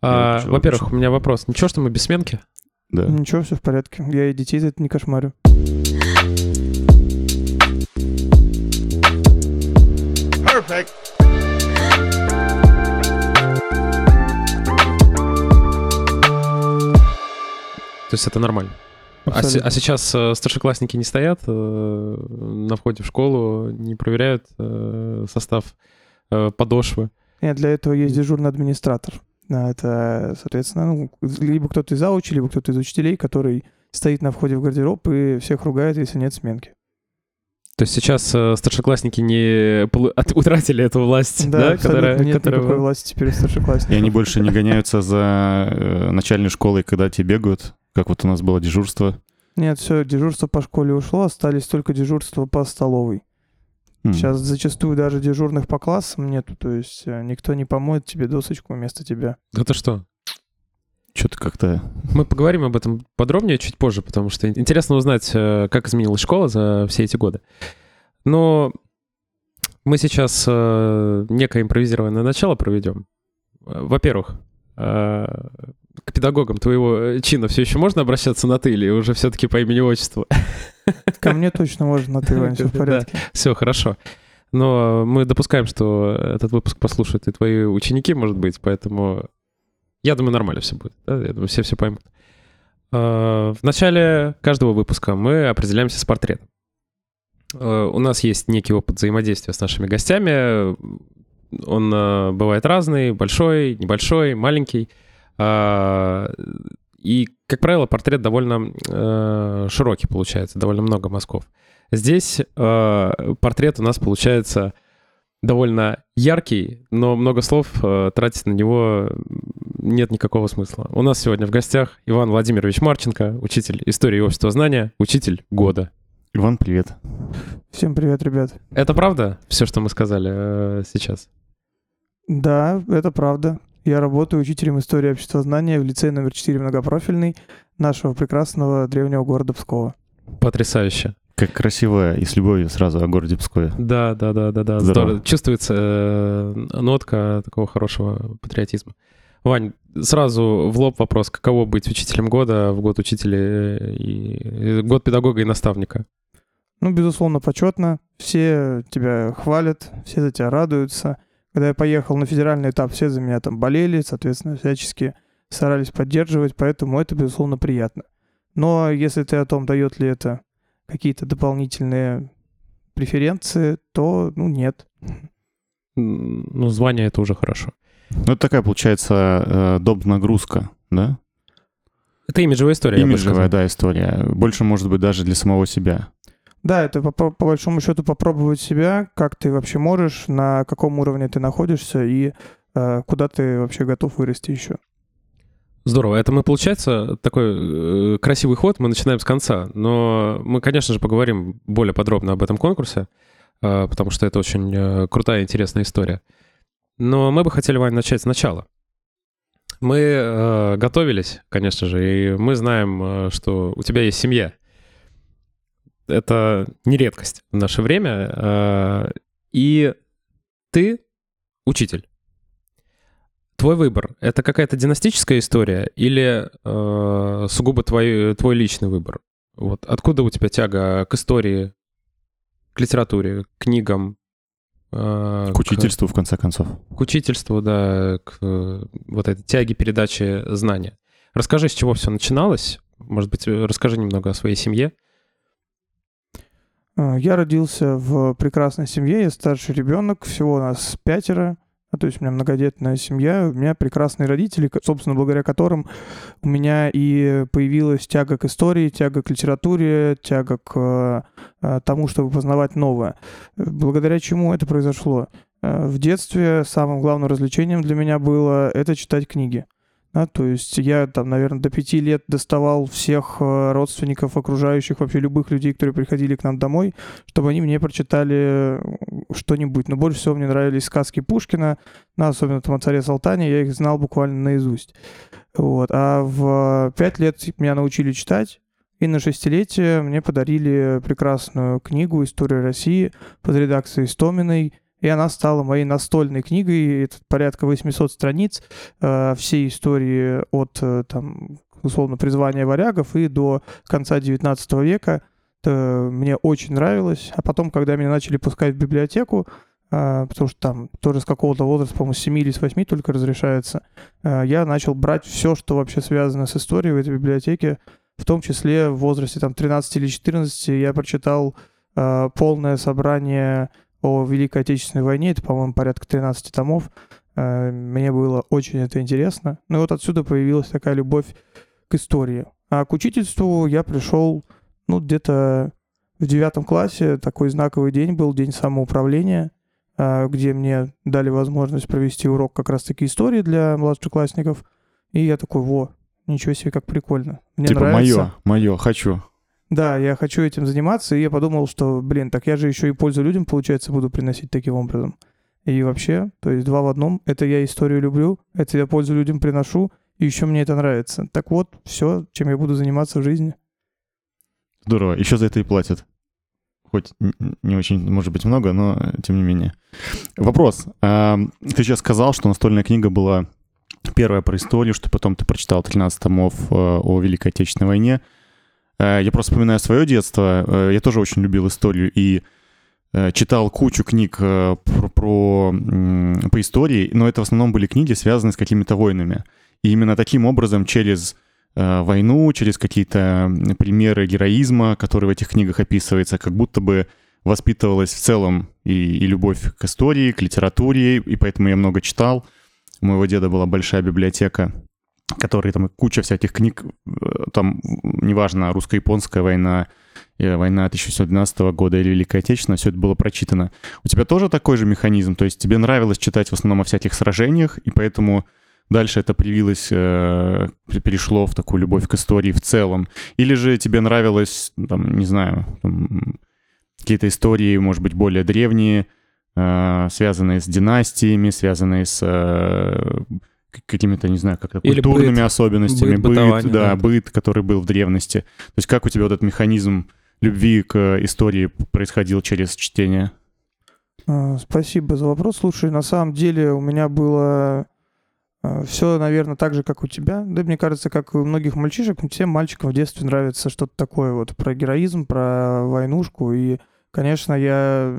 А, во-первых, у меня вопрос. Ничего, что мы без сменки? Да. Ничего, все в порядке. Я и детей за это не кошмарю. Perfect. То есть это нормально? А, се- а сейчас э, старшеклассники не стоят э, на входе в школу, не проверяют э, состав э, подошвы? Нет, для этого есть дежурный администратор. А, Это, соответственно, ну, либо кто-то из заучи, либо кто-то из учителей, который стоит на входе в гардероб и всех ругает, если нет сменки. То есть сейчас э, старшеклассники не утратили эту власть, да, абсолютно которая, нет которая- никакой власти теперь у старшеклассников. И они больше не гоняются за э, начальной школой, когда те бегают, как вот у нас было дежурство. Нет, все, дежурство по школе ушло, остались только дежурства по столовой. М. Сейчас зачастую даже дежурных по классам нету, то есть э, никто не помоет тебе досочку вместо тебя. Да ты что? Что-то как-то... Мы поговорим об этом подробнее чуть позже, потому что интересно узнать, э, как изменилась школа за все эти годы. Но мы сейчас э, некое импровизированное начало проведем. Во-первых, к педагогам твоего чина все еще можно обращаться на ты или уже все-таки по имени-отчеству? Ко мне точно можно на ты, Вань, все в Да. порядке. Все хорошо. Но мы допускаем, что этот выпуск послушают и твои ученики, может быть, поэтому я думаю, нормально все будет. да, Я думаю, все все поймут. А, В начале каждого выпуска мы определяемся с портретом. А, У нас есть некий опыт взаимодействия с нашими гостями. Он а, бывает разный, большой, небольшой, маленький. И, как правило, портрет довольно э, широкий получается, довольно много мазков. Здесь э, портрет у нас получается довольно яркий, но много слов э, тратить на него нет никакого смысла. У нас сегодня в гостях Иван Владимирович Марченко, учитель истории и общества знания, учитель года. Иван, привет. Всем привет, ребят. Это правда, все, что мы сказали э, сейчас? Да, это правда. Я работаю учителем истории общества знания в лицее номер 4 многопрофильный нашего прекрасного древнего города Пскова. Потрясающе. Как красиво и с любовью сразу о городе Пскове. Да, да, да, да, да. Здорово. Здорово. Чувствуется э, нотка такого хорошего патриотизма. Вань, сразу в лоб вопрос: каково быть учителем года в год учителя и и год педагога и наставника? Ну, безусловно, почетно. Все тебя хвалят, все за тебя радуются. Когда я поехал на федеральный этап, все за меня там болели, соответственно, всячески старались поддерживать, поэтому это, безусловно, приятно. Но если ты о том, дает ли это какие-то дополнительные преференции, то, ну, нет. Ну, звание это уже хорошо. Ну, это такая, получается, э, доп. нагрузка, да? Это имиджевая история. я бы Имиджевая, да, история. Больше, может быть, даже для самого себя. Да, это по, по большому счету попробовать себя, как ты вообще можешь, на каком уровне ты находишься и э, куда ты вообще готов вырасти еще. Здорово. Это мы, получается, такой э, красивый ход. Мы начинаем с конца. Но мы, конечно же, поговорим более подробно об этом конкурсе, э, потому что это очень э, крутая и интересная история. Но мы бы хотели, Вань, начать сначала. Мы э, готовились, конечно же, и мы знаем, э, что у тебя есть семья. Это не редкость в наше время. э, И ты учитель. Твой выбор — это какая-то династическая история или э, сугубо твой, твой личный выбор? Вот откуда у тебя тяга к истории, к литературе, к книгам? э, К учительству, в конце концов. К, учительству, да, к э, вот этой тяге передачи знания. Расскажи, с чего все начиналось. Может быть, э, расскажи немного о своей семье. Э, Я родился в прекрасной семье, я старший ребенок, всего у нас пятеро, а, то есть у меня многодетная семья, у меня прекрасные родители, собственно, благодаря которым у меня и появилась тяга к истории, тяга к литературе, тяга к э, тому, чтобы познавать новое. Благодаря чему это произошло? В детстве самым главным развлечением для меня было это читать книги. Да, то есть я там, наверное, до пяти лет доставал всех э, родственников, окружающих, вообще любых людей, которые приходили к нам домой, чтобы они мне прочитали э, что-нибудь. Но больше всего мне нравились сказки Пушкина, ну, особенно там о царе Салтане, я их знал буквально наизусть. Вот. А в пять лет меня научили читать, и на шестилетие мне подарили прекрасную книгу «История России» под редакцией Стоминой и она стала моей настольной книгой. Это порядка 800 страниц э, всей истории от, э, там, условно, призвания варягов и до конца 19 века. Это мне очень нравилось. А потом, когда меня начали пускать в библиотеку, э, потому что там тоже с какого-то возраста, по-моему, с 7 или с 8 только разрешается, я начал брать все, что вообще связано с историей в этой библиотеке, в том числе в возрасте там 13 или 14 я прочитал э, полное собрание о Великой Отечественной войне, это, по-моему, порядка 13 томов. Э, Мне было очень это интересно. Ну и вот отсюда появилась такая любовь к истории. А к учительству я пришел, ну, где-то в девятом классе. Такой знаковый день был, день самоуправления, э, где мне дали возможность провести урок как раз-таки истории для младшеклассников. И я такой, во, ничего себе, как прикольно. Мне типа нравится. мое, мое, хочу. Да, я хочу этим заниматься, и я подумал, что, блин, так я же еще и пользу людям, получается, буду приносить таким образом. И вообще, то есть два в одном. Это я историю люблю, это я пользу людям приношу, и еще мне это нравится. Так вот, все, чем я буду заниматься в жизни. Здорово. Еще за это и платят. Хоть не очень, может быть, много, но тем не менее. Вопрос. Ты сейчас сказал, что настольная книга была первая про историю, что потом ты прочитал 13 томов э, о Великой Отечественной войне. Э, Я просто вспоминаю свое детство. Э, Я тоже очень любил историю и э, читал кучу книг про, про, по истории, но это в основном были книги, связанные с какими-то войнами. И именно таким образом через войну, через какие-то примеры героизма, которые в этих книгах описываются, как будто бы воспитывалась в целом и, и любовь к истории, к литературе, и поэтому я много читал. У моего деда была большая библиотека, которой там куча всяких книг, э, там, неважно, русско-японская война, э, война 1912 года или Великая Отечественная, все это было прочитано. У тебя тоже такой же механизм? То есть тебе нравилось читать в основном о всяких сражениях, и поэтому дальше это привилось, э, пе- перешло в такую любовь к истории в целом? Или же тебе нравилось, там, не знаю, какие-то истории, может быть, более древние, связанные с династиями, связанные с какими-то, не знаю, как-то Или культурными быт. особенностями, Быт, быт, да, да. быт, который был в древности. То есть как у тебя вот этот механизм любви к истории происходил через чтение? А, Спасибо за вопрос. Слушай, на самом деле у меня было все, наверное, так же, как у тебя. Да, мне кажется, как и у многих мальчишек, всем мальчикам в детстве нравится что-то такое вот про героизм, про войнушку. И, конечно, я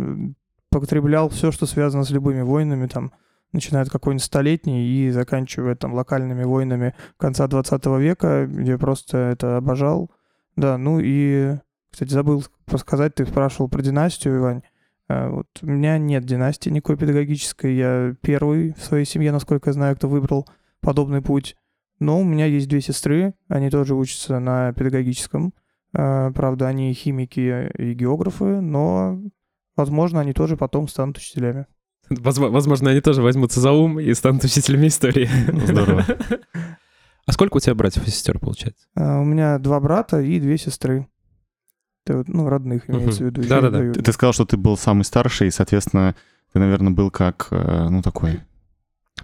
потреблял все, что связано с любыми войнами, там, начиная от какой-нибудь столетней и заканчивая там локальными войнами конца 20 века, где просто это обожал. Да, ну и, кстати, забыл сказать, ты спрашивал про династию, Ивань. А, Вот у меня нет династии никакой педагогической. Я первый в своей семье, насколько я знаю, кто выбрал подобный путь. Но у меня есть две сестры, они тоже учатся на педагогическом. А, Правда, они химики и географы, но, возможно, они тоже потом станут учителями. Возможно, они тоже возьмутся за ум и станут учителями истории. Здорово. А сколько у тебя братьев и сестер, получается? А, У меня два брата и две сестры. Это ну, родных имеется в виду. Да-да-да. Ты, ты сказал, что ты был самый старший, и, соответственно, ты, наверное, был как, э, ну, такой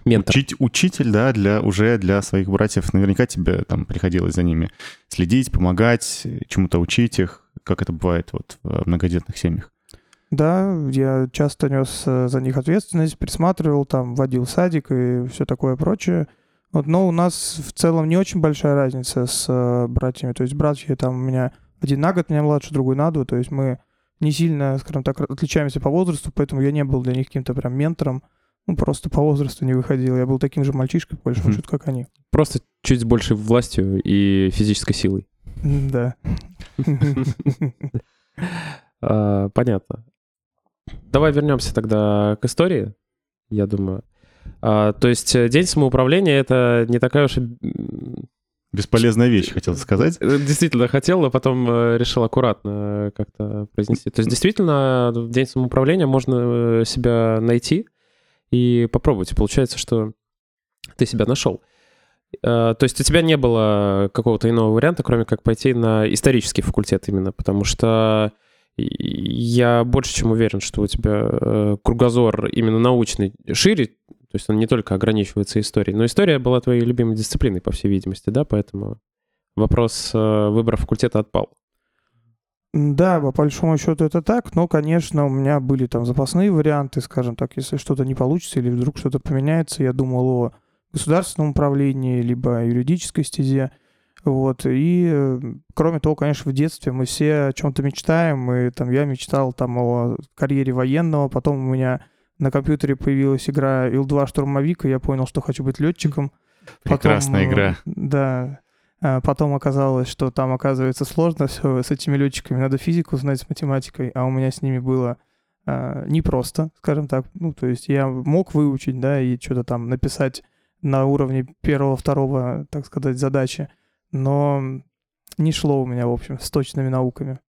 Ментор. учить- учитель, да, для, уже для своих братьев. Наверняка тебе там приходилось за ними следить, помогать, чему-то учить их, как это бывает вот в многодетных семьях. Да, я часто нес э, за них ответственность, присматривал, там, водил садик и все такое прочее. Вот, но у нас в целом не очень большая разница с э, братьями. То есть братья там у меня один на год меня младше, другой на два. То есть мы не сильно, скажем так, отличаемся по возрасту, поэтому я не был для них каким-то прям ментором. Ну, просто по возрасту не выходил. Я был таким же мальчишкой, по большому Мгм. счету, как они. Просто чуть с большей властью и физической силой. Да. А, Понятно. Давай вернемся тогда к истории, я думаю. А, То есть э, день самоуправления — это не такая уж Бесполезная вещь, хотел сказать. Э, Действительно хотел, но потом э, решил аккуратно как-то произнести. То есть действительно в день самоуправления можно себя найти и попробовать. И получается, что ты себя нашел. То есть у тебя не было какого-то иного варианта, кроме как пойти на исторический факультет именно, потому что я больше чем уверен, что у тебя э, кругозор именно научный шире, то есть он не только ограничивается историей, но история была твоей любимой дисциплиной, по всей видимости, да, поэтому вопрос э, выбора факультета отпал. Да, по большому счету это так, но, конечно, у меня были там запасные варианты, скажем так, если что-то не получится или вдруг что-то поменяется, я думал о государственном управлении, либо юридической стезе. Вот. И, э, кроме того, конечно, в детстве мы все о чем-то мечтаем. И там я мечтал там о карьере военного. Потом у меня на компьютере появилась игра Ил-2 штурмовик, и я понял, что хочу быть летчиком. Прекрасная Потом, э, игра. Да. А Потом оказалось, что там, оказывается, сложно все с этими летчиками. Надо физику знать с математикой, а у меня с ними было а, непросто, скажем так. Ну, то есть я мог выучить, да, и что-то там написать на уровне первого-второго, так сказать, задачи, но не шло у меня, в общем, с точными науками.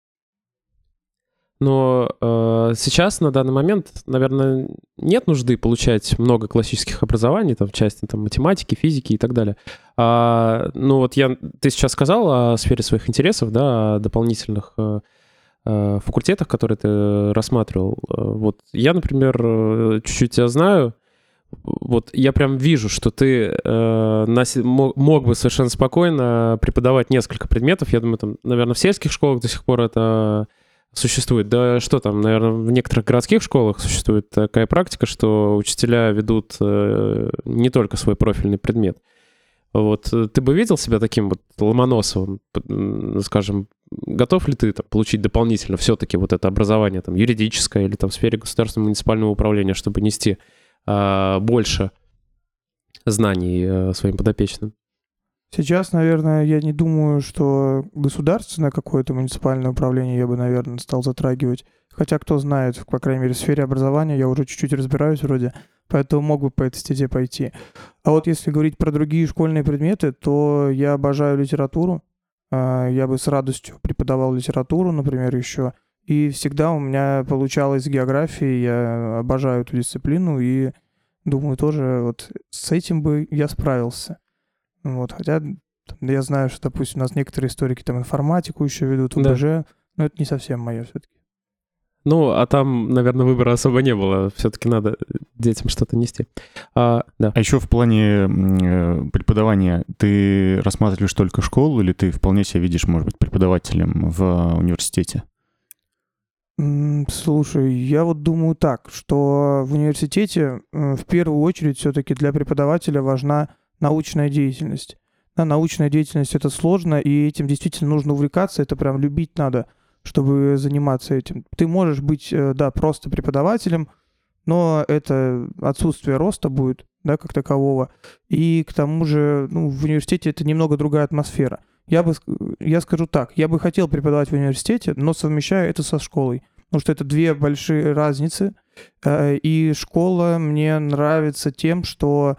Но э, сейчас, на данный момент, наверное, нет нужды получать много классических образований, там, в части там, математики, физики и так далее. А, ну вот я, ты сейчас сказал о сфере своих интересов, да, о дополнительных э, э, факультетах, которые ты рассматривал. Э, Вот я, например, э, чуть-чуть тебя знаю, вот я прям вижу, что ты э, на се- мо- мог бы совершенно спокойно преподавать несколько предметов. Я думаю, там, наверное, в сельских школах до сих пор это существует. Да что там, наверное, в некоторых городских школах существует такая практика, что учителя ведут э, не только свой профильный предмет. Вот э, ты бы видел себя таким вот Ломоносовым, скажем, готов ли ты там, получить дополнительно все-таки вот это образование там юридическое или там в сфере государственного муниципального управления, чтобы нести больше знаний э, своим подопечным? Сейчас, наверное, я не думаю, что государственное какое-то муниципальное управление я бы, наверное, стал затрагивать. Хотя, кто знает, по крайней мере, в сфере образования я уже чуть-чуть разбираюсь вроде, поэтому мог бы по этой стезе пойти. А вот если говорить про другие школьные предметы, то я обожаю литературу. А, Я бы с радостью преподавал литературу, например, еще. И всегда у меня получалось с географией. Я обожаю эту дисциплину и думаю, тоже вот с этим бы я справился. Вот, хотя я знаю, что, допустим, у нас некоторые историки там информатику еще ведут, Да. УБЖ, но это не совсем мое все-таки. Ну, а там, наверное, выбора особо не было. Все-таки надо детям что-то нести. А, да. А еще в плане э, преподавания ты рассматриваешь только школу или ты вполне себя видишь, может быть, преподавателем в э, университете? Слушай, я вот думаю так, что в университете э, в первую очередь все-таки для преподавателя важна научная деятельность. Да, научная деятельность это сложно, и этим действительно нужно увлекаться, это прям любить надо, чтобы заниматься этим. Ты можешь быть, э, да, просто преподавателем, но это отсутствие роста будет, да, как такового. И к тому же, ну, в университете это немного другая атмосфера. Я бы, я скажу так, я бы хотел преподавать в университете, но совмещаю это со школой. Потому что это две большие разницы. Э, И школа мне нравится тем, что,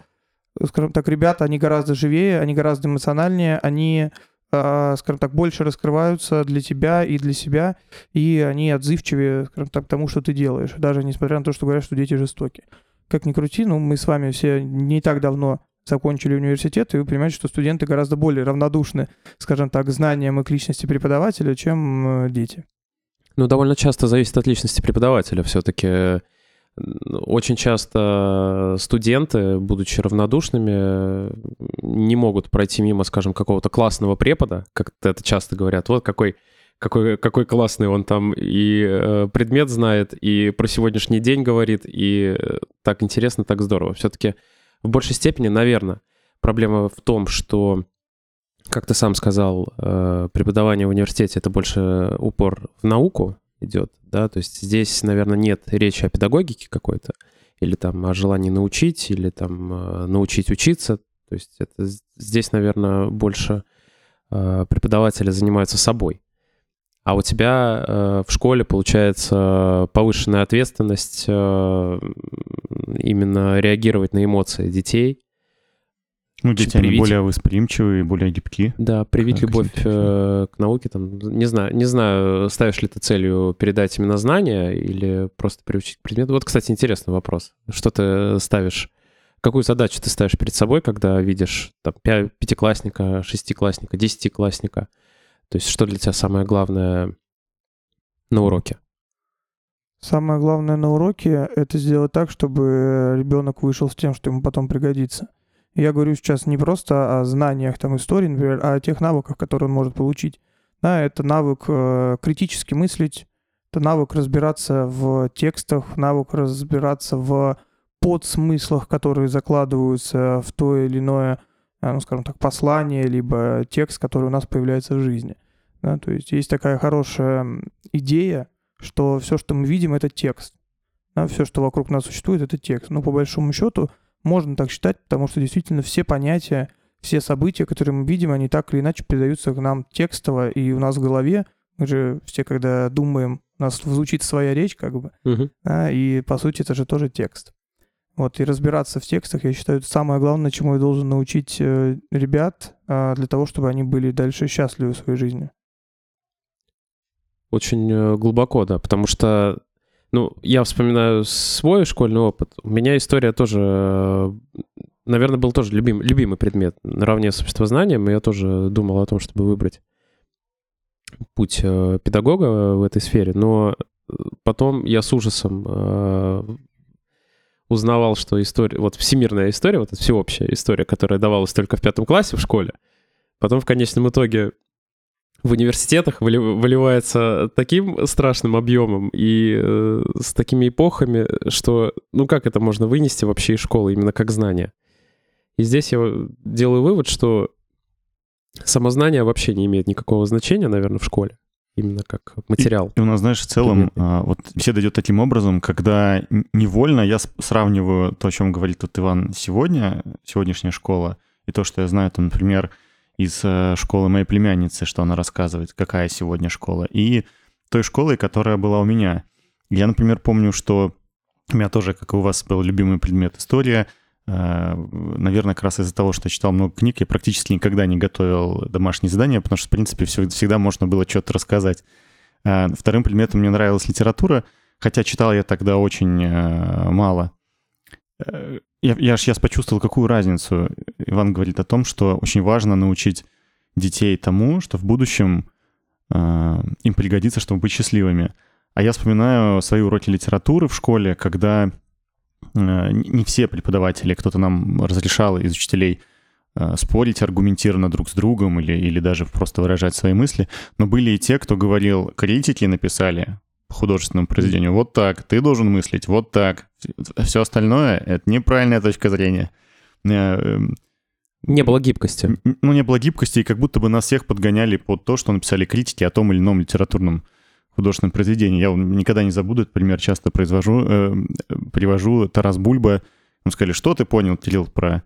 скажем так, ребята, они гораздо живее, они гораздо эмоциональнее, они, э, скажем так, больше раскрываются для тебя и для себя, и они отзывчивее, скажем так, тому, что ты делаешь, даже несмотря на то, что говорят, что дети жестоки. Как ни крути, ну, мы с вами все не так давно закончили университет, и вы понимаете, что студенты гораздо более равнодушны, скажем так, к знаниям и к личности преподавателя, чем э, дети. Ну, довольно часто зависит от личности преподавателя. Все-таки очень часто студенты, будучи равнодушными, не могут пройти мимо, скажем, какого-то классного препода, как это часто говорят. Вот какой, какой, какой классный он там и э, предмет знает, и про сегодняшний день говорит, и э, так интересно, так здорово. Все-таки в большей степени, наверное, проблема в том, что как ты сам сказал, э, преподавание в университете это больше упор в науку идет, да, то есть здесь, наверное, нет речи о педагогике какой-то, или там о желании научить, или там э, научить учиться, то есть это здесь, наверное, больше э, преподаватели занимаются собой. А у тебя э, в школе получается повышенная ответственность э, именно реагировать на эмоции детей, Ну, дети, они привить. более восприимчивые, более гибкие. Да, привить Как любовь э, к науке, там, не знаю, не знаю, ставишь ли ты целью передать именно знания или просто приучить к предмету. Вот, кстати, интересный вопрос. Что ты ставишь, какую задачу ты ставишь перед собой, когда видишь там пя- пятиклассника, шестиклассника, десятиклассника? То есть что для тебя самое главное на уроке? Самое главное на уроке — это сделать так, чтобы ребенок вышел с тем, что ему потом пригодится. Я говорю сейчас не просто о знаниях там истории, например, а о тех навыках, которые он может получить. Да, это навык э, критически мыслить, это навык разбираться в текстах, навык разбираться в подсмыслах, которые закладываются в то или иное, ну, скажем так, послание, либо текст, который у нас появляется в жизни. Да, то есть есть такая хорошая идея, что все, что мы видим, это текст. Да, все, что вокруг нас существует, это текст. Но по большому счету можно так считать, потому что действительно все понятия, все события, которые мы видим, они так или иначе передаются к нам текстово, и у нас в голове, мы же все, когда думаем, у нас звучит своя речь, как бы, Мгм. да, и по сути это же тоже текст. Вот, и разбираться в текстах, я считаю, это самое главное, чему я должен научить э, ребят э, для того, чтобы они были дальше счастливы в своей жизни. Очень э, глубоко, да, потому что, ну, я вспоминаю свой школьный опыт. У меня история тоже, э, наверное, был тоже любим, любимый предмет. Наравне с обществознанием я тоже думал о том, чтобы выбрать путь педагога в этой сфере, но потом я с ужасом узнавал, что история, вот всемирная история, вот эта всеобщая история, которая давалась только в пятом классе в школе, потом в конечном итоге в университетах выли- выливается таким страшным объемом и э, с такими эпохами, что ну как это можно вынести вообще из школы именно как знание? И здесь я делаю вывод, что самознание вообще не имеет никакого значения, наверное, в школе, именно как материал. И у нас, знаешь, в целом а, вот беседа идет таким образом, когда невольно я сравниваю то, о чем говорит тут Иван сегодня, сегодняшняя школа, и то, что я знаю, там, например, из э, школы моей племянницы, что она рассказывает, какая сегодня школа, и той школой, которая была у меня. Я, например, помню, что у меня тоже, как и у вас, был любимый предмет история. Э, Наверное, как раз из-за того, что я читал много книг, я практически никогда не готовил домашние задания, потому что, в принципе, всегда можно было что-то рассказать. Э, Вторым предметом мне нравилась литература, хотя читал я тогда очень э, мало. Я, я ж сейчас почувствовал, какую разницу. Иван говорит о том, что очень важно научить детей тому, что в будущем им пригодится, чтобы быть счастливыми. А я вспоминаю свои уроки литературы в школе, когда не не все преподаватели, кто-то нам разрешал из учителей э, спорить аргументированно друг с другом или, или даже просто выражать свои мысли, но были и те, кто говорил, критики написали по художественному произведению вот так, ты должен мыслить вот так. Все остальное — это неправильная точка зрения. Э, эм, Не было гибкости. Ну, не было гибкости, и как будто бы нас всех подгоняли под то, что написали критики о том или ином литературном художественном произведении. Я никогда не забуду этот пример, часто произвожу, э, привожу Тарас Бульба. Ему сказали, что ты понял, Кирилл, про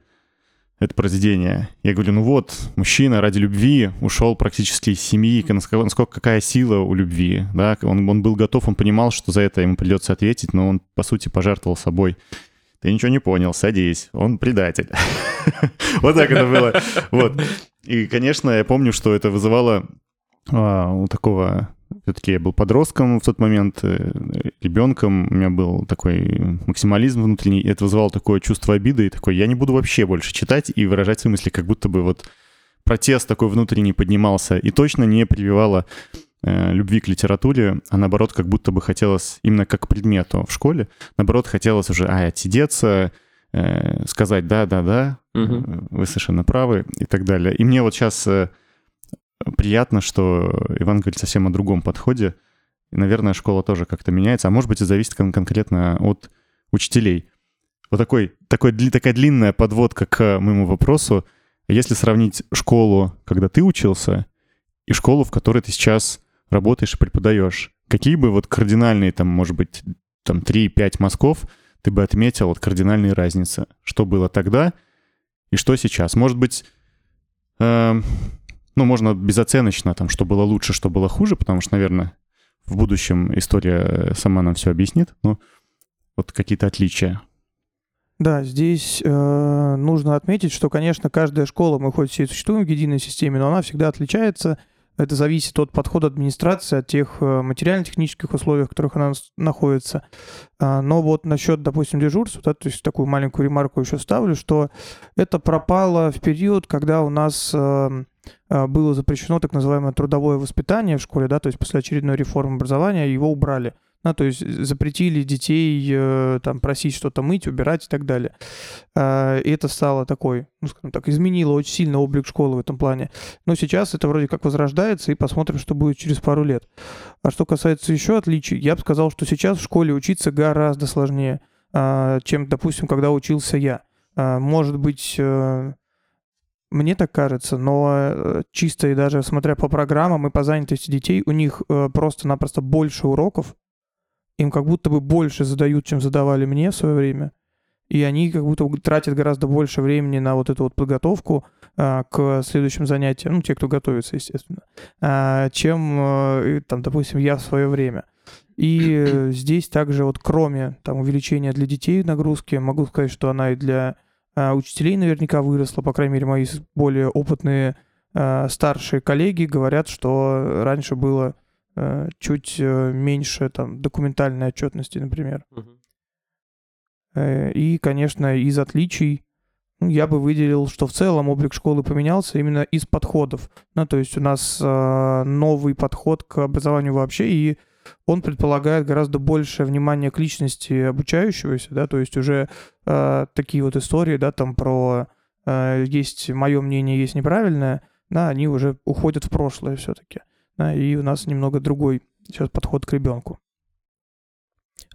это произведение? Я говорю, ну вот, мужчина ради любви ушел практически из семьи, насколько, насколько какая сила у любви, да? Он, он был готов, он понимал, что за это ему придется ответить, но он, по сути, пожертвовал собой. Ты ничего не понял, садись, он предатель. Вот так это было. Вот. И, конечно, я помню, что это вызывало а, у такого... Все-таки я был подростком в тот момент, э, ребенком, у меня был такой максимализм внутренний, и это вызывало такое чувство обиды, и такой, я не буду вообще больше читать и выражать свои мысли, как будто бы вот протест такой внутренний поднимался, и точно не прививало э, любви к литературе, а наоборот, как будто бы хотелось именно как предмету в школе, наоборот, хотелось уже, ай, отсидеться, э, сказать да-да-да, э, вы совершенно правы и так далее. И мне вот сейчас приятно, что Иван говорит совсем о другом подходе. И, наверное, школа тоже как-то меняется, а может быть, и зависит кон- конкретно от учителей. Вот такой, такой, такая длинная подводка к моему вопросу. Если сравнить школу, когда ты учился, и школу, в которой ты сейчас работаешь и преподаешь, какие бы вот кардинальные, там, может быть, там 3-5 мазков ты бы отметил вот кардинальные разницы? Что было тогда и что сейчас? Может быть, эм, ну, можно безоценочно, там, что было лучше, что было хуже, потому что, наверное, в будущем история э, сама нам все объяснит, но вот какие-то отличия. Да, здесь э, нужно отметить, что, конечно, каждая школа, мы хоть все и существуем в единой системе, но она всегда отличается. Это зависит от подхода администрации, от тех э, материально-технических условий, в которых она находится. А, но вот насчет, допустим, дежурства, да, то есть такую маленькую ремарку еще ставлю, что это пропало в период, когда у нас э, э, было запрещено так называемое трудовое воспитание в школе, да, то есть после очередной реформы образования его убрали. Ну, то есть запретили детей э, там просить что-то мыть, убирать и так далее. А, И это стало такой, ну, скажем так, изменило очень сильно облик школы в этом плане. Но сейчас это вроде как возрождается, и посмотрим, что будет через пару лет. А что касается еще отличий, я бы сказал, что сейчас в школе учиться гораздо сложнее, а, чем, допустим, когда учился я. А, Может быть, э, мне так кажется, но э, чисто и даже смотря по программам и по занятости детей, у них э, просто-напросто больше уроков, им как будто бы больше задают, чем задавали мне в свое время, и они как будто тратят гораздо больше времени на вот эту вот подготовку а, к следующим занятиям, ну, те, кто готовится, естественно, а, чем, и, там, допустим, я в свое время. И здесь также вот кроме там увеличения для детей нагрузки, могу сказать, что она и для а, учителей наверняка выросла, по крайней мере, мои более опытные а, старшие коллеги говорят, что раньше было а, чуть э, меньше там документальной отчетности, например. Э, И, конечно, из отличий ну, я бы выделил, что в целом облик школы поменялся именно из подходов. Ну, то есть у нас новый подход к образованию вообще, и он предполагает гораздо большее внимание к личности обучающегося, да, то есть уже такие вот истории, да, там про есть мое мнение, есть неправильное, да, они уже уходят в прошлое все-таки. И у нас немного другой сейчас подход к ребенку.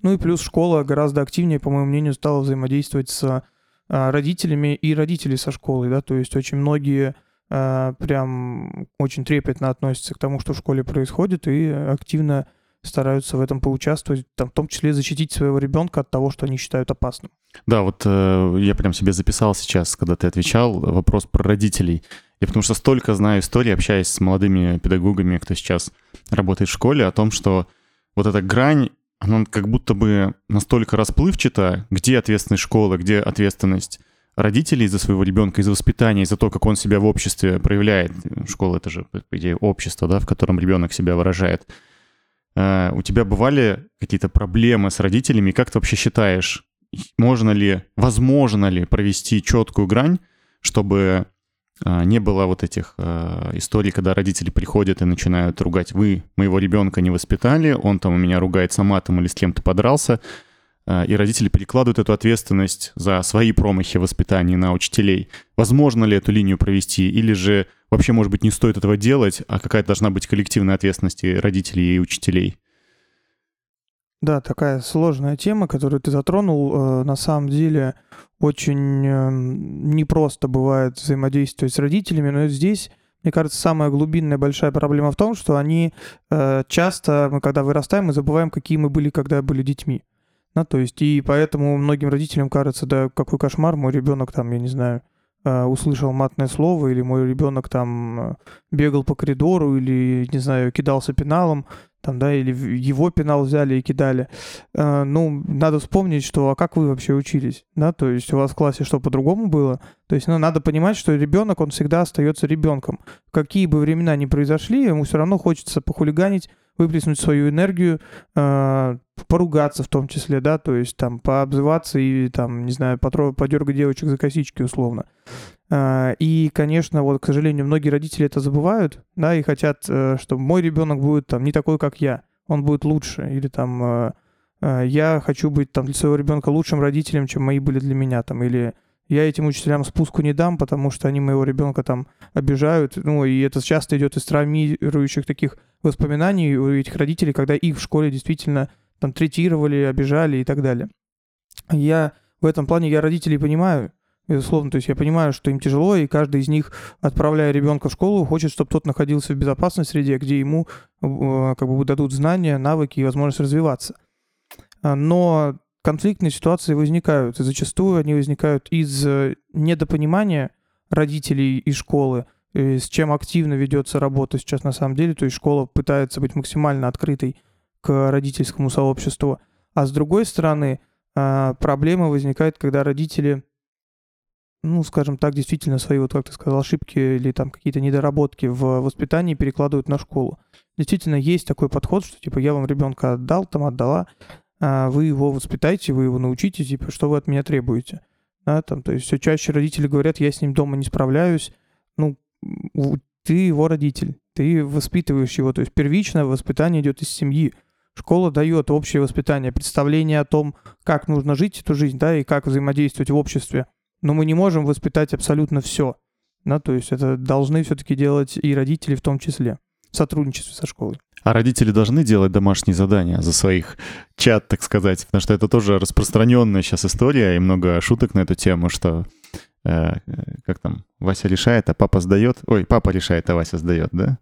Ну и плюс школа гораздо активнее, по моему мнению, стала взаимодействовать с а, родителями и родители со школой, да, то есть очень многие а, прям очень трепетно относятся к тому, что в школе происходит, и активно стараются в этом поучаствовать, там, в том числе защитить своего ребенка от того, что они считают опасным. Да, вот э, я прям себе записал сейчас, когда ты отвечал, вопрос про родителей. Я потому что столько знаю историй, общаясь с молодыми педагогами, кто сейчас работает в школе, о том, что вот эта грань, она как будто бы настолько расплывчата, где ответственность школы, где ответственность родителей за своего ребенка, из-за воспитания, из-за того, как он себя в обществе проявляет. Школа — это же, по идее, общество, да, в котором ребенок себя выражает. Э, У тебя бывали какие-то проблемы с родителями? Как ты вообще считаешь, можно ли, возможно ли провести четкую грань, чтобы а, не было вот этих а, историй, когда родители приходят и начинают ругать, вы моего ребенка не воспитали, он там у меня ругается матом или с кем-то подрался, а, и родители перекладывают эту ответственность за свои промахи в воспитании на учителей. Возможно ли эту линию провести, или же вообще, может быть, не стоит этого делать, а какая-то должна быть коллективная ответственность и родителей и учителей? Да, такая сложная тема, которую ты затронул. Э, На самом деле очень э, непросто бывает взаимодействовать с родителями, но здесь, мне кажется, самая глубинная большая проблема в том, что они э, часто, мы когда вырастаем, мы забываем, какие мы были, когда были детьми. Ну, то есть, и поэтому многим родителям кажется, да, какой кошмар, мой ребенок там, я не знаю, э, услышал матное слово, или мой ребенок там бегал по коридору, или, не знаю, кидался пеналом, там, да, или его пенал взяли и кидали. Э, ну, надо вспомнить, что, а как вы вообще учились, да, то есть у вас в классе что, по-другому было? То есть, ну, надо понимать, что ребенок, он всегда остается ребенком. Какие бы времена ни произошли, ему все равно хочется похулиганить, выплеснуть свою энергию, э, поругаться в том числе, да, то есть там пообзываться и там, не знаю, потро- подергать девочек за косички условно. А, И, конечно, вот, к сожалению, многие родители это забывают, да, и хотят, э, чтобы мой ребенок будет там не такой, как я, он будет лучше, или там э, э, я хочу быть там для своего ребенка лучшим родителем, чем мои были для меня, там, или я этим учителям спуску не дам, потому что они моего ребенка там обижают, ну, и это часто идет из травмирующих таких воспоминаний у этих родителей, когда их в школе действительно там третировали, обижали и так далее. Я в этом плане, я родителей понимаю, безусловно, то есть я понимаю, что им тяжело, и каждый из них, отправляя ребенка в школу, хочет, чтобы тот находился в безопасной среде, где ему э, как бы дадут знания, навыки и возможность развиваться. А, Но конфликтные ситуации возникают, и зачастую они возникают из э, недопонимания родителей и школы, э, с чем активно ведется работа сейчас на самом деле, то есть школа пытается быть максимально открытой к родительскому сообществу, а с другой стороны, а, проблема возникает, когда родители, ну, скажем так, действительно свои, вот как ты сказал, ошибки или там какие-то недоработки в воспитании перекладывают на школу. Действительно, есть такой подход, что типа я вам ребенка отдал, там отдала, вы его воспитайте, вы его научите, типа, что вы от меня требуете. Да, там, то есть все чаще родители говорят, я с ним дома не справляюсь. Ну, ты его родитель, ты воспитываешь его. То есть первичное воспитание идет из семьи. Школа дает общее воспитание, представление о том, как нужно жить эту жизнь, да, и как взаимодействовать в обществе. Но мы не можем воспитать абсолютно все. Да, то есть это должны все-таки делать и родители в том числе, в сотрудничестве со школой. А родители должны делать домашние задания за своих чат, так сказать, потому что это тоже распространенная сейчас история и много шуток на эту тему, что э, как там, Вася решает, а папа сдает. Ой, папа решает, а Вася сдает, да?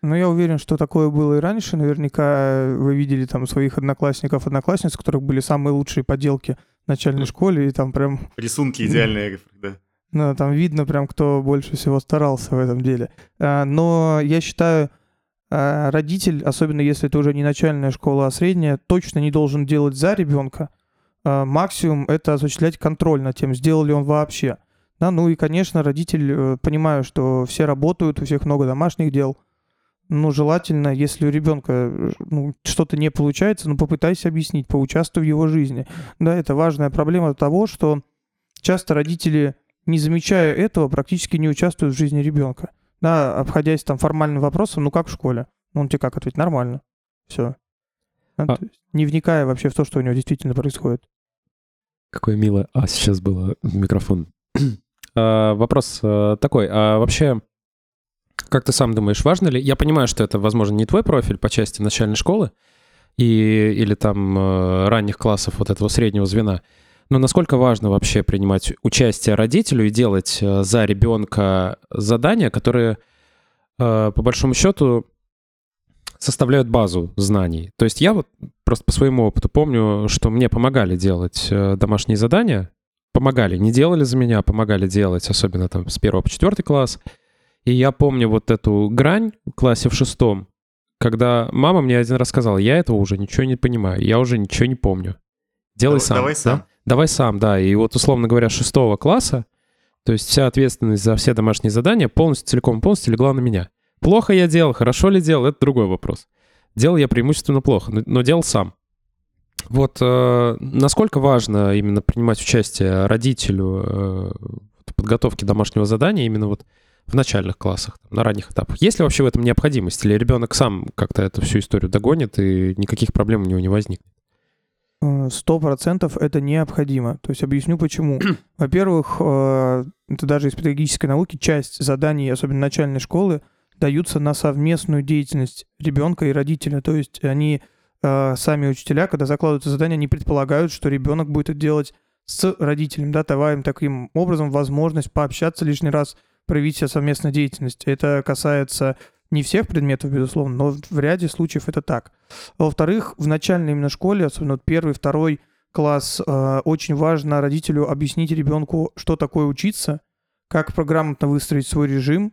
Ну, я уверен, что такое было и раньше. Наверняка вы видели там своих одноклассников, одноклассниц, у которых были самые лучшие поделки в начальной школе, и там прям... Рисунки идеальные, да. Ну, там видно прям, кто больше всего старался в этом деле. А, но я считаю, а, родитель, особенно если это уже не начальная школа, а средняя, точно не должен делать за ребенка. А, максимум это осуществлять контроль над тем, сделал ли он вообще. Да, ну и, конечно, родитель, э, понимаю, что все работают, у всех много домашних дел. Ну, желательно, если у ребенка э, ну, что-то не получается, ну, попытайся объяснить, поучаствуй в его жизни. Да, это важная проблема того, что часто родители не замечая этого, практически не участвуют в жизни ребенка. Да, обходясь там формальным вопросом, ну как в школе? Ну, он тебе как ответить? Нормально. Все. Да, А- не вникая вообще в то, что у него действительно происходит. Какое милое «а» сейчас было микрофон. А, Вопрос а, такой, а вообще, как ты сам думаешь, важно ли... Я понимаю, что это, возможно, не твой профиль по части начальной школы и, или там э, ранних классов вот этого среднего звена, но насколько важно вообще принимать участие родителю и делать э, за ребенка задания, которые, э, по большому счету, составляют базу знаний. То есть я вот просто по своему опыту помню, что мне помогали делать э, домашние задания, помогали, не делали за меня, а помогали делать, особенно там с первого по четвертый класс. И я помню вот эту грань в классе в шестом, когда мама мне один раз сказала, я этого уже ничего не понимаю, я уже ничего не помню. Делай Давай- сам. давай да? Давай сам, да. И вот, условно говоря, шестого класса, то есть вся ответственность за все домашние задания полностью, целиком полностью легла на меня. Плохо я делал, хорошо ли делал, это другой вопрос. Делал я преимущественно плохо, но, но делал сам. Вот э, насколько важно именно принимать участие родителю э, подготовке домашнего задания именно вот в начальных классах, на ранних этапах? Есть ли вообще в этом необходимость? Или ребенок сам как-то эту всю историю догонит и никаких проблем у него не возникнет? Э, Сто процентов это необходимо. То есть объясню почему. Во-первых, э, это даже из педагогической науки часть заданий, особенно начальной школы, даются на совместную деятельность ребенка и родителя. То есть они э, сами учителя, когда закладывают это задание, они предполагают, что ребенок будет это делать с родителем, да, давая им таким образом возможность пообщаться лишний раз, проявить себя совместной деятельность. Это касается не всех предметов, безусловно, но в ряде случаев это так. Во-вторых, в начальной именно школе, особенно первый, второй класс, э, очень важно родителю объяснить ребенку, что такое учиться, как грамотно выстроить свой режим,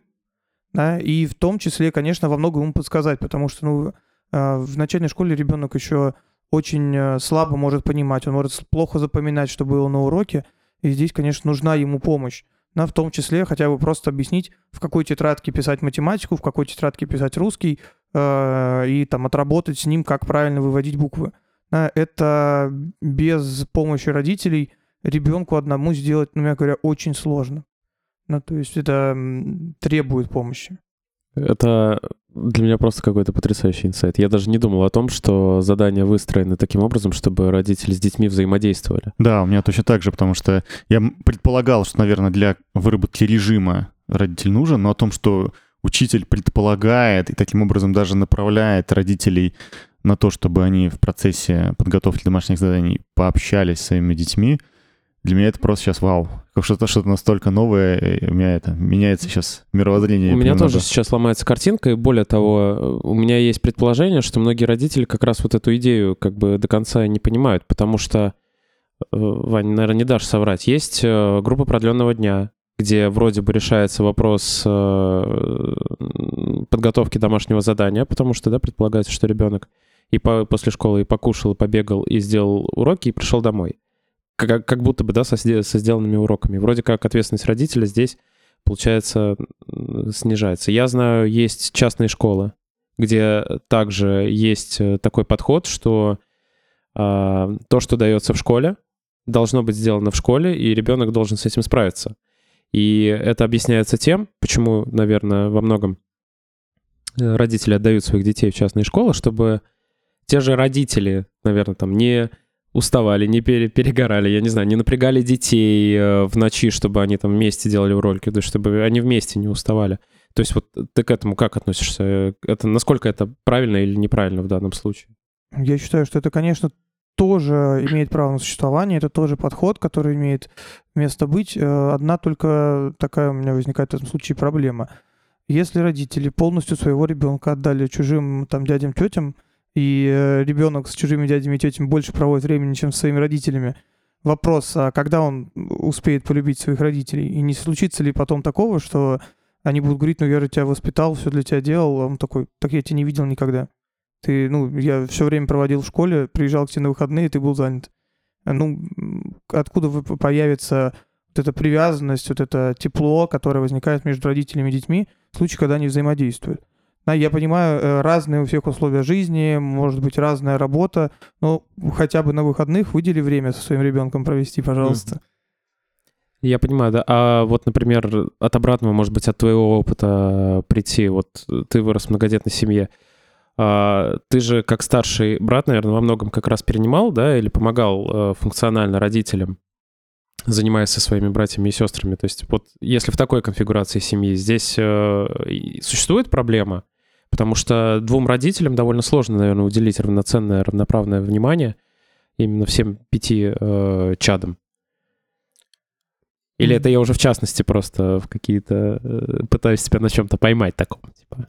да, и в том числе, конечно, во многом ему подсказать, потому что ну, э, в начальной школе ребенок еще очень э, слабо может понимать, он может плохо запоминать, что было на уроке, и здесь, конечно, нужна ему помощь. Да, в том числе хотя бы просто объяснить, в какой тетрадке писать математику, в какой тетрадке писать русский, э, и там отработать с ним, как правильно выводить буквы. Это без помощи родителей ребенку одному сделать, ну, мягко говоря, очень сложно. Ну, то есть это требует помощи. Это для меня просто какой-то потрясающий инсайт. Я даже не думал о том, что задания выстроены таким образом, чтобы родители с детьми взаимодействовали. Да, у меня точно так же, потому что я предполагал, что, наверное, для выработки режима родитель нужен, но о том, что учитель предполагает и таким образом даже направляет родителей на то, чтобы они в процессе подготовки домашних заданий пообщались с своими детьми, для меня это просто сейчас вау. Как что-то что настолько новое, и у меня это меняется сейчас мировоззрение. У меня понемногу. тоже сейчас ломается картинка, и более того, у меня есть предположение, что многие родители как раз вот эту идею как бы до конца не понимают, потому что, э, Вань, наверное, не дашь соврать, есть э, группа продленного дня, где вроде бы решается вопрос э, подготовки домашнего задания, потому что, да, предполагается, что ребенок и по- после школы и покушал, и побегал, и сделал уроки, и пришел домой. Как, как будто бы, да, со, со сделанными уроками. Вроде как ответственность родителя здесь, получается, снижается. Я знаю, есть частные школы, где также есть э, такой подход, что а, то, что дается в школе, должно быть сделано в школе, и ребенок должен с этим справиться. И это объясняется тем, почему, наверное, во многом э, родители отдают своих детей в частные школы, чтобы те же родители, наверное, там не уставали, не пере- перегорали, я не знаю, не напрягали детей э, в ночи, чтобы они там вместе делали уроки, да, чтобы они вместе не уставали. То есть вот ты к этому как относишься? Это насколько это правильно или неправильно в данном случае? Я считаю, что это, конечно, тоже имеет право на существование, это тоже подход, который имеет место быть. Э, Одна только такая у меня возникает в этом случае проблема. Если родители полностью своего ребенка отдали чужим там дядям, тетям, и э, ребенок с чужими дядями и тетями больше проводит времени, чем с своими родителями, вопрос, а когда он успеет полюбить своих родителей? И не случится ли потом такого, что они будут говорить, ну я же тебя воспитал, все для тебя делал, а он такой, так я тебя не видел никогда. Ты, ну, я все время проводил в школе, приезжал к тебе на выходные, ты был занят. А, Ну, откуда появится вот эта привязанность, вот это тепло, которое возникает между родителями и детьми в случае, когда они взаимодействуют? Я понимаю, э, разные у всех условия жизни, может быть, разная работа, но хотя бы на выходных выдели время со своим ребенком провести, пожалуйста. Я понимаю, да. А вот, например, от обратного, может быть, от твоего опыта прийти. Вот ты вырос в многодетной семье. А, ты же как старший брат, наверное, во многом как раз перенимал, да, или помогал э, функционально родителям, занимаясь со своими братьями и сестрами. То есть вот если в такой конфигурации семьи здесь э, существует проблема, потому что двум родителям довольно сложно, наверное, уделить равноценное, равноправное внимание именно всем пяти э, чадам. Или это я уже в частности просто в какие-то э, пытаюсь тебя на чем-то поймать таком, типа.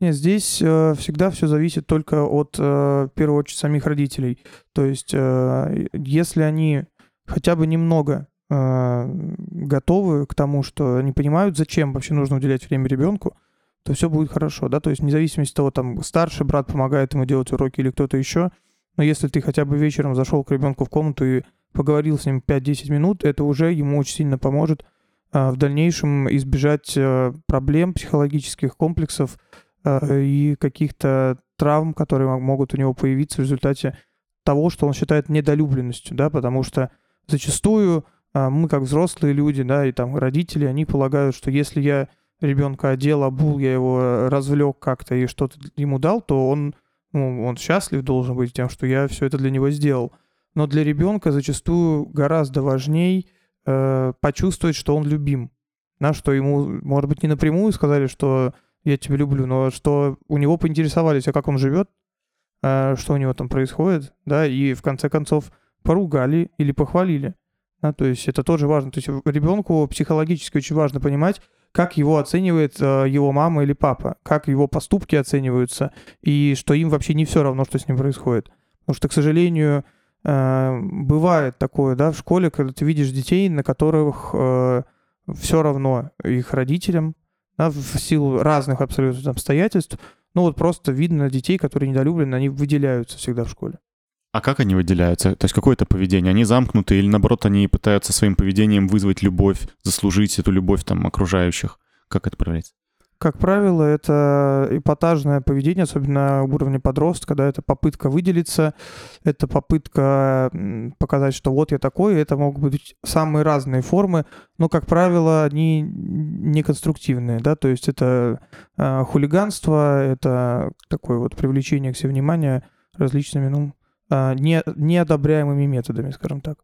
Нет, здесь э, всегда все зависит только от, э, в первую очередь, самих родителей. То есть, э, если они хотя бы немного э, готовы к тому, что они понимают, зачем вообще нужно уделять время ребенку, то все будет хорошо, да, то есть независимости от того, там, старший брат помогает ему делать уроки или кто-то еще, но если ты хотя бы вечером зашел к ребенку в комнату и поговорил с ним 5-10 минут, это уже ему очень сильно поможет а, в дальнейшем избежать э, проблем, психологических комплексов, э, и каких-то травм, которые мо- могут у него появиться в результате того, что он считает недолюбленностью, да, потому что зачастую а, мы, как взрослые люди, да, и там родители, они полагают, что если я ребенка одел, обул, я его развлек как-то и что-то ему дал, то он, ну, он счастлив должен быть тем, что я все это для него сделал. Но для ребенка зачастую гораздо важней э, почувствовать, что он любим. Да, что ему, может быть, не напрямую сказали, что я тебя люблю, но что у него поинтересовались, а как он живет, а, что у него там происходит, да, и в конце концов поругали или похвалили. Да, то есть это тоже важно. То есть ребенку психологически очень важно понимать, как его оценивает э, его мама или папа, как его поступки оцениваются, и что им вообще не все равно, что с ним происходит. Потому что, к сожалению, э, бывает такое, да, в школе, когда ты видишь детей, на которых все равно их родителям, да, в силу разных абсолютно обстоятельств, ну вот просто видно детей, которые недолюблены, они выделяются всегда в школе. А как они выделяются? То есть какое это поведение? Они замкнуты или наоборот они пытаются своим поведением вызвать любовь, заслужить эту любовь там окружающих? Как это проявляется? Как правило, это эпатажное поведение, особенно на уровне подростка, да, это попытка выделиться, это попытка показать, что вот я такой, это могут быть самые разные формы, но, как правило, они неконструктивные, да, то есть это э, хулиганство, это такое вот привлечение к себе внимания различными, ну, не, неодобряемыми методами, скажем так.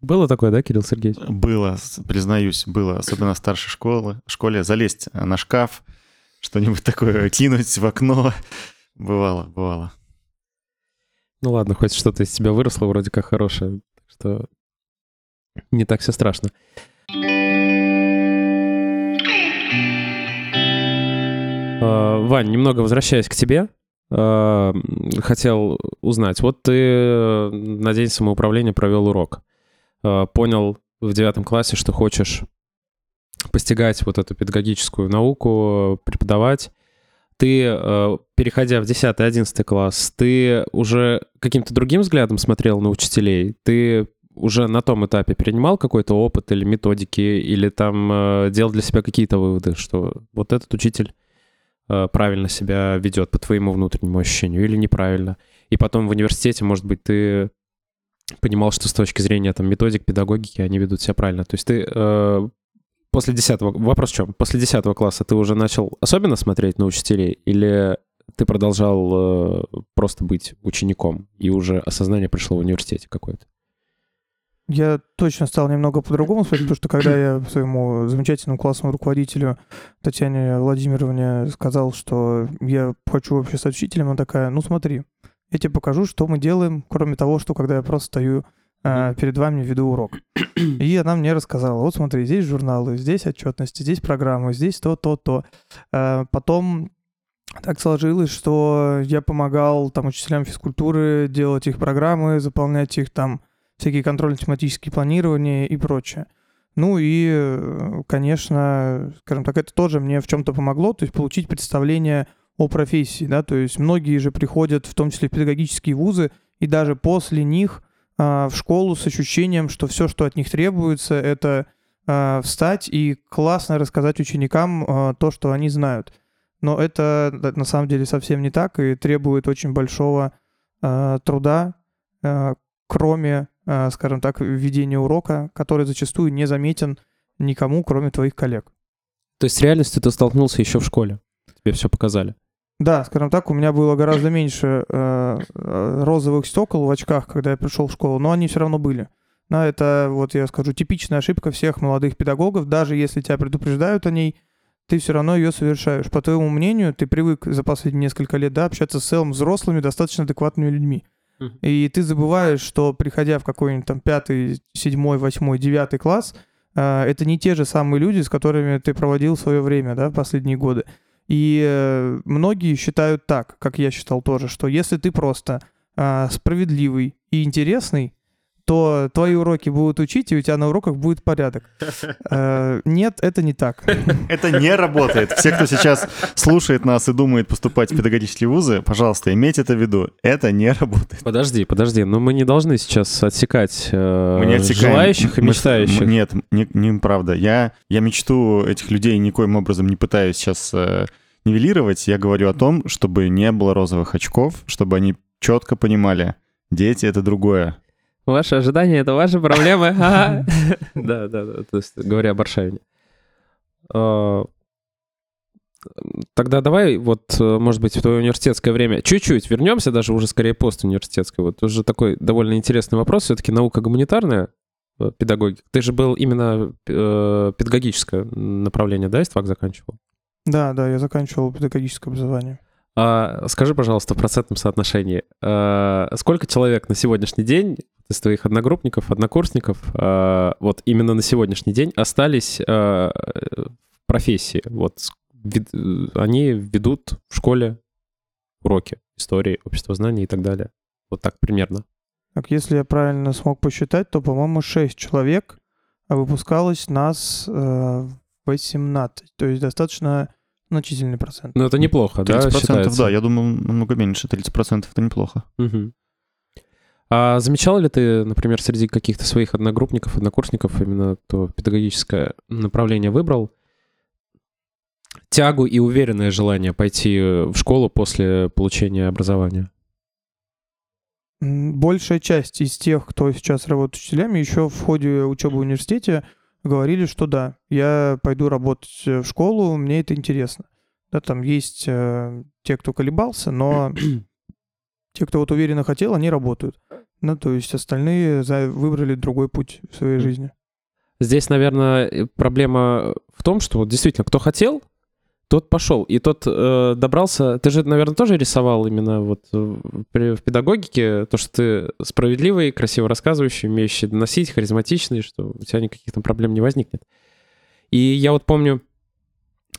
Было такое, да, Кирилл Сергеевич? Было, признаюсь, было, особенно в старшей школе, школе, залезть на шкаф, что-нибудь такое кинуть в окно. Бывало, бывало. Ну ладно, хоть что-то из тебя выросло вроде как хорошее, так что не так все страшно. А, Вань, немного возвращаясь к тебе, а, хотел узнать. Вот ты э, на день самоуправления провел урок. А, Понял в девятом классе, что хочешь постигать вот эту педагогическую науку, преподавать. Ты, э, переходя в 10-11 класс, ты уже каким-то другим взглядом смотрел на учителей? Ты уже на том этапе перенимал какой-то опыт или методики, или там э, делал для себя какие-то выводы, что вот этот учитель э, правильно себя ведет по твоему внутреннему ощущению или неправильно. И потом в университете, может быть, ты понимал, что с точки зрения там методик, педагогики они ведут себя правильно. То есть ты э, после 10 вопрос в чем? После 10 класса ты уже начал особенно смотреть на учителей или ты продолжал э, просто быть учеником, и уже осознание пришло в университете какое-то? Я точно стал немного по-другому смотреть, потому что когда я своему замечательному классному руководителю Татьяне Владимировне сказал, что я хочу вообще стать учителем, она такая, ну смотри, я тебе покажу, что мы делаем, кроме того, что когда я просто стою а, перед вами веду урок. И она мне рассказала, вот смотри, здесь журналы, здесь отчетности, здесь программы, здесь то, то, то. А, потом так сложилось, что я помогал там учителям физкультуры делать их программы, заполнять их там всякие контрольно-тематические планирования и прочее. Ну и, э, конечно, скажем так, это тоже мне в чем-то помогло, то есть получить представление о профессии, да, то есть многие же приходят, в том числе в педагогические вузы, и даже после них а, в школу с ощущением, что все, что от них требуется, это а, встать и классно рассказать ученикам а, то, что они знают. Но это на самом деле совсем не так и требует очень большого а, труда, а, кроме скажем так, ведения урока, который зачастую не заметен никому, кроме твоих коллег. То есть с реальностью ты столкнулся еще в школе? Тебе все показали? Да, скажем так, у меня было гораздо меньше э, э, розовых стекол в очках, когда я пришел в школу, но они все равно были. Но это, вот я скажу, типичная ошибка всех молодых педагогов. Даже если тебя предупреждают о ней, ты все равно ее совершаешь. По твоему мнению, ты привык за последние несколько лет да, общаться с целым взрослыми, достаточно адекватными людьми. И ты забываешь, что приходя в какой-нибудь там пятый, седьмой, восьмой, девятый класс, э, это не те же самые люди, с которыми ты проводил свое время, да, последние годы. И э, многие считают так, как я считал тоже, что если ты просто э, справедливый и интересный, то твои уроки будут учить, и у тебя на уроках будет порядок. Э, нет, это не так. Это не работает. Все, кто сейчас слушает нас и думает поступать в педагогические вузы, пожалуйста, имейте это в виду. Это не работает. Подожди, подожди, но мы не должны сейчас отсекать э, желающих и мечтающих. Нет, не, неправда. Я, я мечту этих людей никоим образом не пытаюсь сейчас э, нивелировать. Я говорю о том, чтобы не было розовых очков, чтобы они четко понимали, дети — это другое. Ваши ожидания — это ваши проблемы. Да, да, да. То есть, говоря об Аршавине. А, Тогда давай, вот, э, может быть, в твое университетское время чуть-чуть вернемся, даже уже скорее постуниверситетское. Вот уже такой довольно интересный вопрос. Все-таки наука гуманитарная, э, педагогика. Ты же был именно э, педагогическое направление, да, ИСТФАК заканчивал? Да, да, я заканчивал педагогическое образование. А, скажи, пожалуйста, в процентном соотношении, а, сколько человек на сегодняшний день из твоих одногруппников, однокурсников, а, вот именно на сегодняшний день остались а, в профессии? Вот вед- они ведут в школе уроки истории, общества знаний и так далее. Вот так примерно. Так, если я правильно смог посчитать, то, по-моему, 6 человек, а выпускалось нас э, 18. То есть достаточно значительный процент. Ну, это неплохо, да, 30% считается? да, я думал, намного меньше. 30% это неплохо. Мгм. А замечал ли ты, например, среди каких-то своих одногруппников, однокурсников, именно кто педагогическое направление выбрал, тягу и уверенное желание пойти в школу после получения образования? Большая часть из тех, кто сейчас работает учителями, еще в ходе учебы в университете говорили, что да, я пойду работать э, в школу, мне это интересно. Да, там есть э, те, кто колебался, но те, кто вот уверенно хотел, они работают. Ну, то есть остальные за- выбрали другой путь в своей жизни. Здесь, наверное, проблема в том, что вот действительно, кто хотел, тот пошел. И тот э, добрался... Ты же, наверное, тоже рисовал именно вот э, при- в педагогике то, что ты справедливый, красиво рассказывающий, умеющий доносить, харизматичный, что у тебя никаких там проблем не возникнет. И я вот помню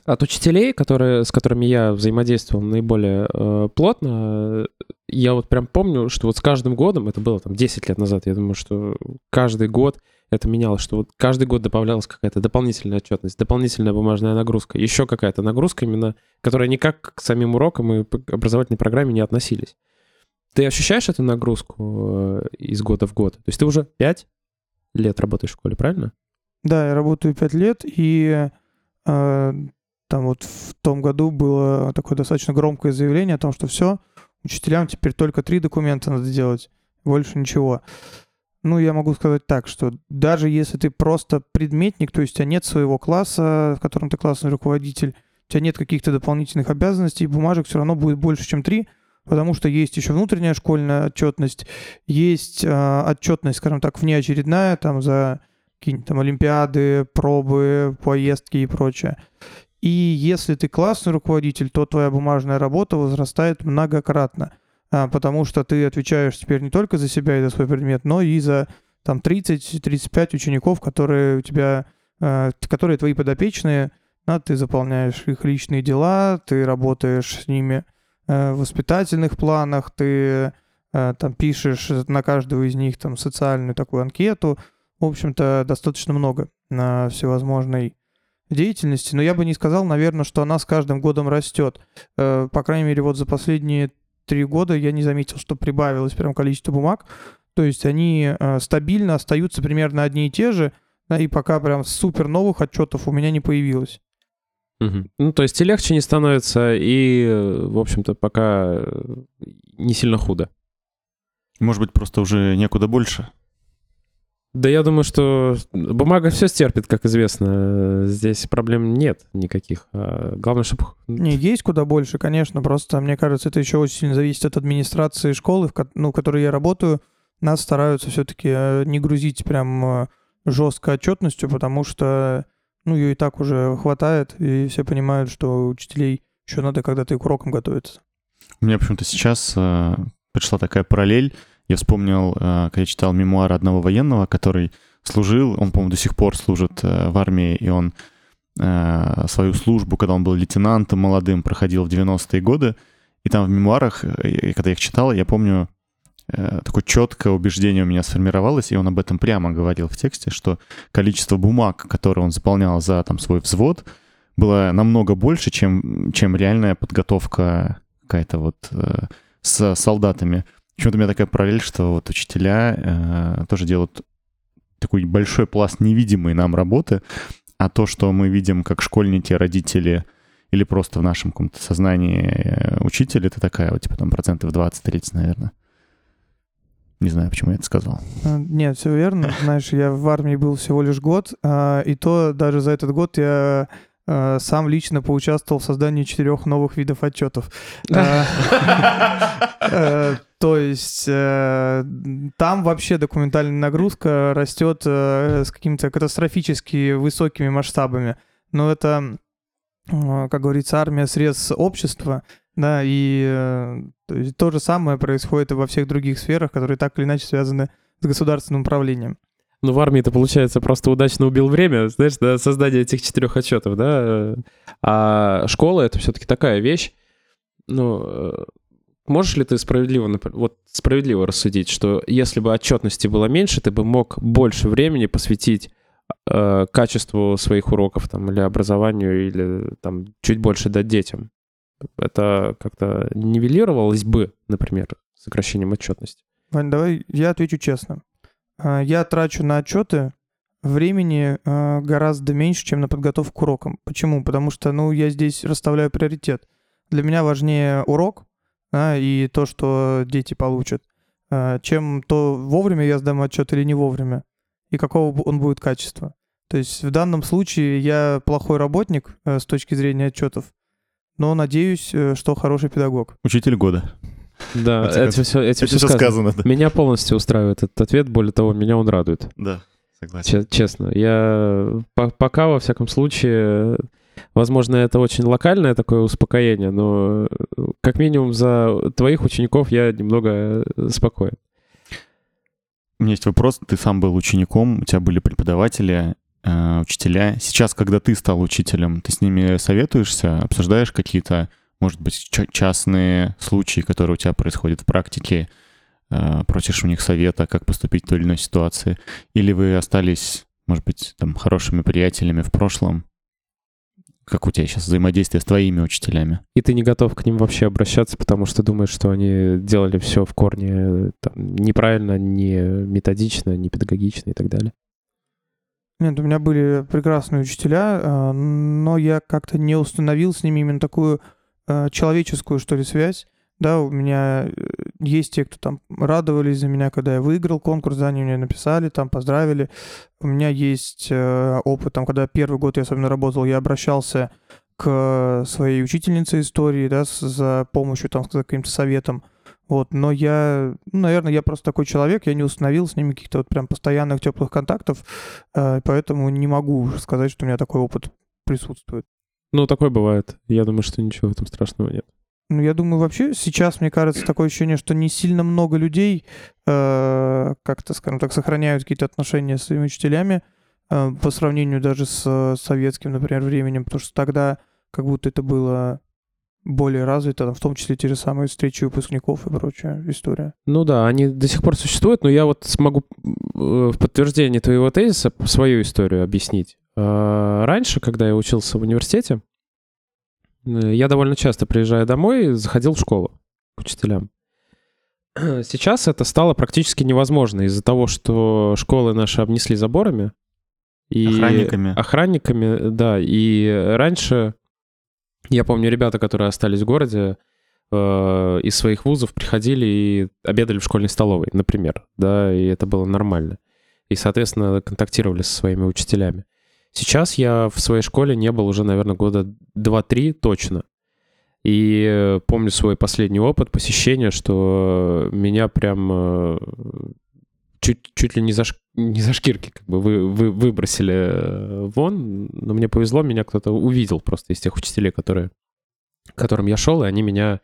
от учителей, которые, с которыми я взаимодействовал наиболее э, плотно, э, я вот прям помню, что вот с каждым годом, это было там 10 лет назад, я думаю, что каждый год это менялось, что вот каждый год добавлялась какая-то дополнительная отчетность, дополнительная бумажная нагрузка, еще какая-то нагрузка именно, которая никак к самим урокам и образовательной программе не относились. Ты ощущаешь эту нагрузку э, из года в год? То есть ты уже 5 лет работаешь в школе, правильно? Да, я работаю пять лет, и э, там вот в том году было такое достаточно громкое заявление о том, что все, учителям теперь только три документа надо делать, больше ничего. Ну, я могу сказать так, что даже если ты просто предметник, то есть у тебя нет своего класса, в котором ты классный руководитель, у тебя нет каких-то дополнительных обязанностей, бумажек все равно будет больше, чем три, потому что есть еще внутренняя школьная отчетность, есть э, отчетность, скажем так, внеочередная, там за какие-нибудь там олимпиады, пробы, поездки и прочее. И если ты классный руководитель, то твоя бумажная работа возрастает многократно, а, потому что ты отвечаешь теперь не только за себя и за свой предмет, но и за там 30-35 учеников, которые у тебя, а, которые твои подопечные, да, ты заполняешь их личные дела, ты работаешь с ними а, в воспитательных планах, ты а, там пишешь на каждого из них там социальную такую анкету, в общем-то, достаточно много на всевозможной деятельности, но я бы не сказал, наверное, что она с каждым годом растет. Э, по крайней мере, вот за последние три года я не заметил, что прибавилось прям количество бумаг. То есть они э, стабильно остаются примерно одни и те же, да, и пока прям супер новых отчетов у меня не появилось. Мгм. Ну, то есть и легче не становится, и, э, в общем-то, пока э, не сильно худо. Может быть, просто уже некуда больше? Да я думаю, что бумага все стерпит, как известно. Здесь проблем нет никаких. А Главное, чтобы... Не, есть куда больше, конечно, просто, мне кажется, это еще очень сильно зависит от администрации школы, в ко- ну, в которой я работаю. Нас стараются все-таки не грузить прям э, жестко отчетностью, потому что, ну, ее и так уже хватает, и все понимают, что учителей еще надо когда-то и к урокам готовиться. У меня почему-то сейчас э, пришла такая параллель. Я вспомнил, э, когда читал мемуары одного военного, который служил, он, по-моему, до сих пор служит э, в армии, и он э, свою службу, когда он был лейтенантом молодым, проходил в 90-е годы. И там в мемуарах, когда я их читал, я помню, такое четкое убеждение у меня сформировалось, и он об этом прямо говорил в тексте, что количество бумаг, которые он заполнял за там, свой взвод, было намного больше, чем, чем реальная подготовка какая-то вот э, с солдатами. Почему-то у меня такая параллель, что вот учителя э, тоже делают такой большой пласт невидимой нам работы, а то, что мы видим как школьники, родители или просто в нашем каком-то сознании э, учитель, это такая вот типа там процентов 20-30, наверное. Не знаю, почему я это сказал. А, Нет, все верно. Знаешь, я в армии был всего лишь год, а, и то даже за этот год я сам лично поучаствовал в создании четырех новых видов отчетов. А, э, То есть э, там вообще документальная нагрузка растет э, с какими-то катастрофически высокими масштабами. Но это, э, как говорится, армия срез общества, да, и э, то, есть то же самое происходит и во всех других сферах, которые так или иначе связаны с государственным управлением. Ну, в армии это получается просто удачно убил время, знаешь, на создание этих четырех отчетов, да. А школа — это все-таки такая вещь. Ну, э, можешь ли ты справедливо, вот справедливо рассудить, что если бы отчетности было меньше, ты бы мог больше времени посвятить э, качеству своих уроков там, или образованию, или там чуть больше дать детям? Это как-то нивелировалось бы, например, сокращением отчетности? Вань, давай я отвечу честно. А, Я трачу на отчеты времени а, гораздо меньше, чем на подготовку к урокам. Почему? Потому что, ну, я здесь расставляю приоритет. Для меня важнее урок да, и то, что дети получат, а, чем то, вовремя я сдам отчет или не вовремя, и какого он будет качества. То есть в данном случае я плохой работник э, с точки зрения отчетов, но надеюсь, э, что хороший педагог. Учитель года. Да, Это- все, этим Это все сказано. сказано, да. Меня полностью устраивает этот ответ, более того, меня он радует. Да, согласен. Че- Честно, я по- пока, во всяком случае, возможно, это очень локальное такое успокоение, но как минимум за твоих учеников я немного э, спокоен. У меня есть вопрос. Ты сам был учеником, у тебя были преподаватели, э, учителя. Сейчас, когда ты стал учителем, ты с ними советуешься, обсуждаешь какие-то, может быть, ча- частные случаи, которые у тебя происходят в практике, э, просишь у них совета, как поступить в той или иной ситуации? Или вы остались, может быть, там, хорошими приятелями в прошлом? Как у тебя сейчас взаимодействие с твоими учителями? И ты не готов к ним вообще обращаться, потому что думаешь, что они делали все в корне э, там, неправильно, не методично, не педагогично и так далее. Нет, у меня были прекрасные учителя, а, но я как-то не установил с ними именно такую человеческую, что ли, связь. Да, у меня э, есть те, кто там радовались за меня, когда я выиграл конкурс, да, они мне написали, там поздравили. У меня есть э, опыт, там, когда первый год я особенно работал, я обращался к своей учительнице истории, да, за помощью, там, с каким-то советом. Вот, но я, ну, наверное, я просто такой человек, я не установил с ними каких-то вот прям постоянных теплых контактов, э, поэтому не могу сказать, что у меня такой опыт присутствует. Ну, такое бывает. Я думаю, что ничего в этом страшного нет. Ну, я думаю, вообще сейчас, мне кажется, такое ощущение, что не сильно много людей э, как-то, скажем так, сохраняют какие-то отношения с своими учителями э, по сравнению даже с э, советским, например, временем, потому что тогда как будто это было более развито, там, в том числе те же самые встречи выпускников и прочая история. Ну да, они до сих пор существуют, но я вот смогу э, в подтверждение твоего тезиса свою историю объяснить. А, Раньше, когда я учился в университете, э, я довольно часто, приезжая домой, заходил в школу к учителям. Сейчас это стало практически невозможно из-за того, что школы наши обнесли заборами. И Охранниками. Охранниками, да. И раньше, я помню, ребята, которые остались в городе, э, из своих вузов приходили и обедали в школьной столовой, например, да, и это было нормально. И, соответственно, контактировали со своими учителями. Сейчас я в своей школе не был уже, наверное, года 2-3 точно. И э, помню свой последний опыт посещения, что меня прям э, чуть, чуть ли не за, не за шкирки как бы вы, вы, выбросили э, вон. Но мне повезло, меня кто-то увидел просто из тех учителей, которые, к которым я шел, и они меня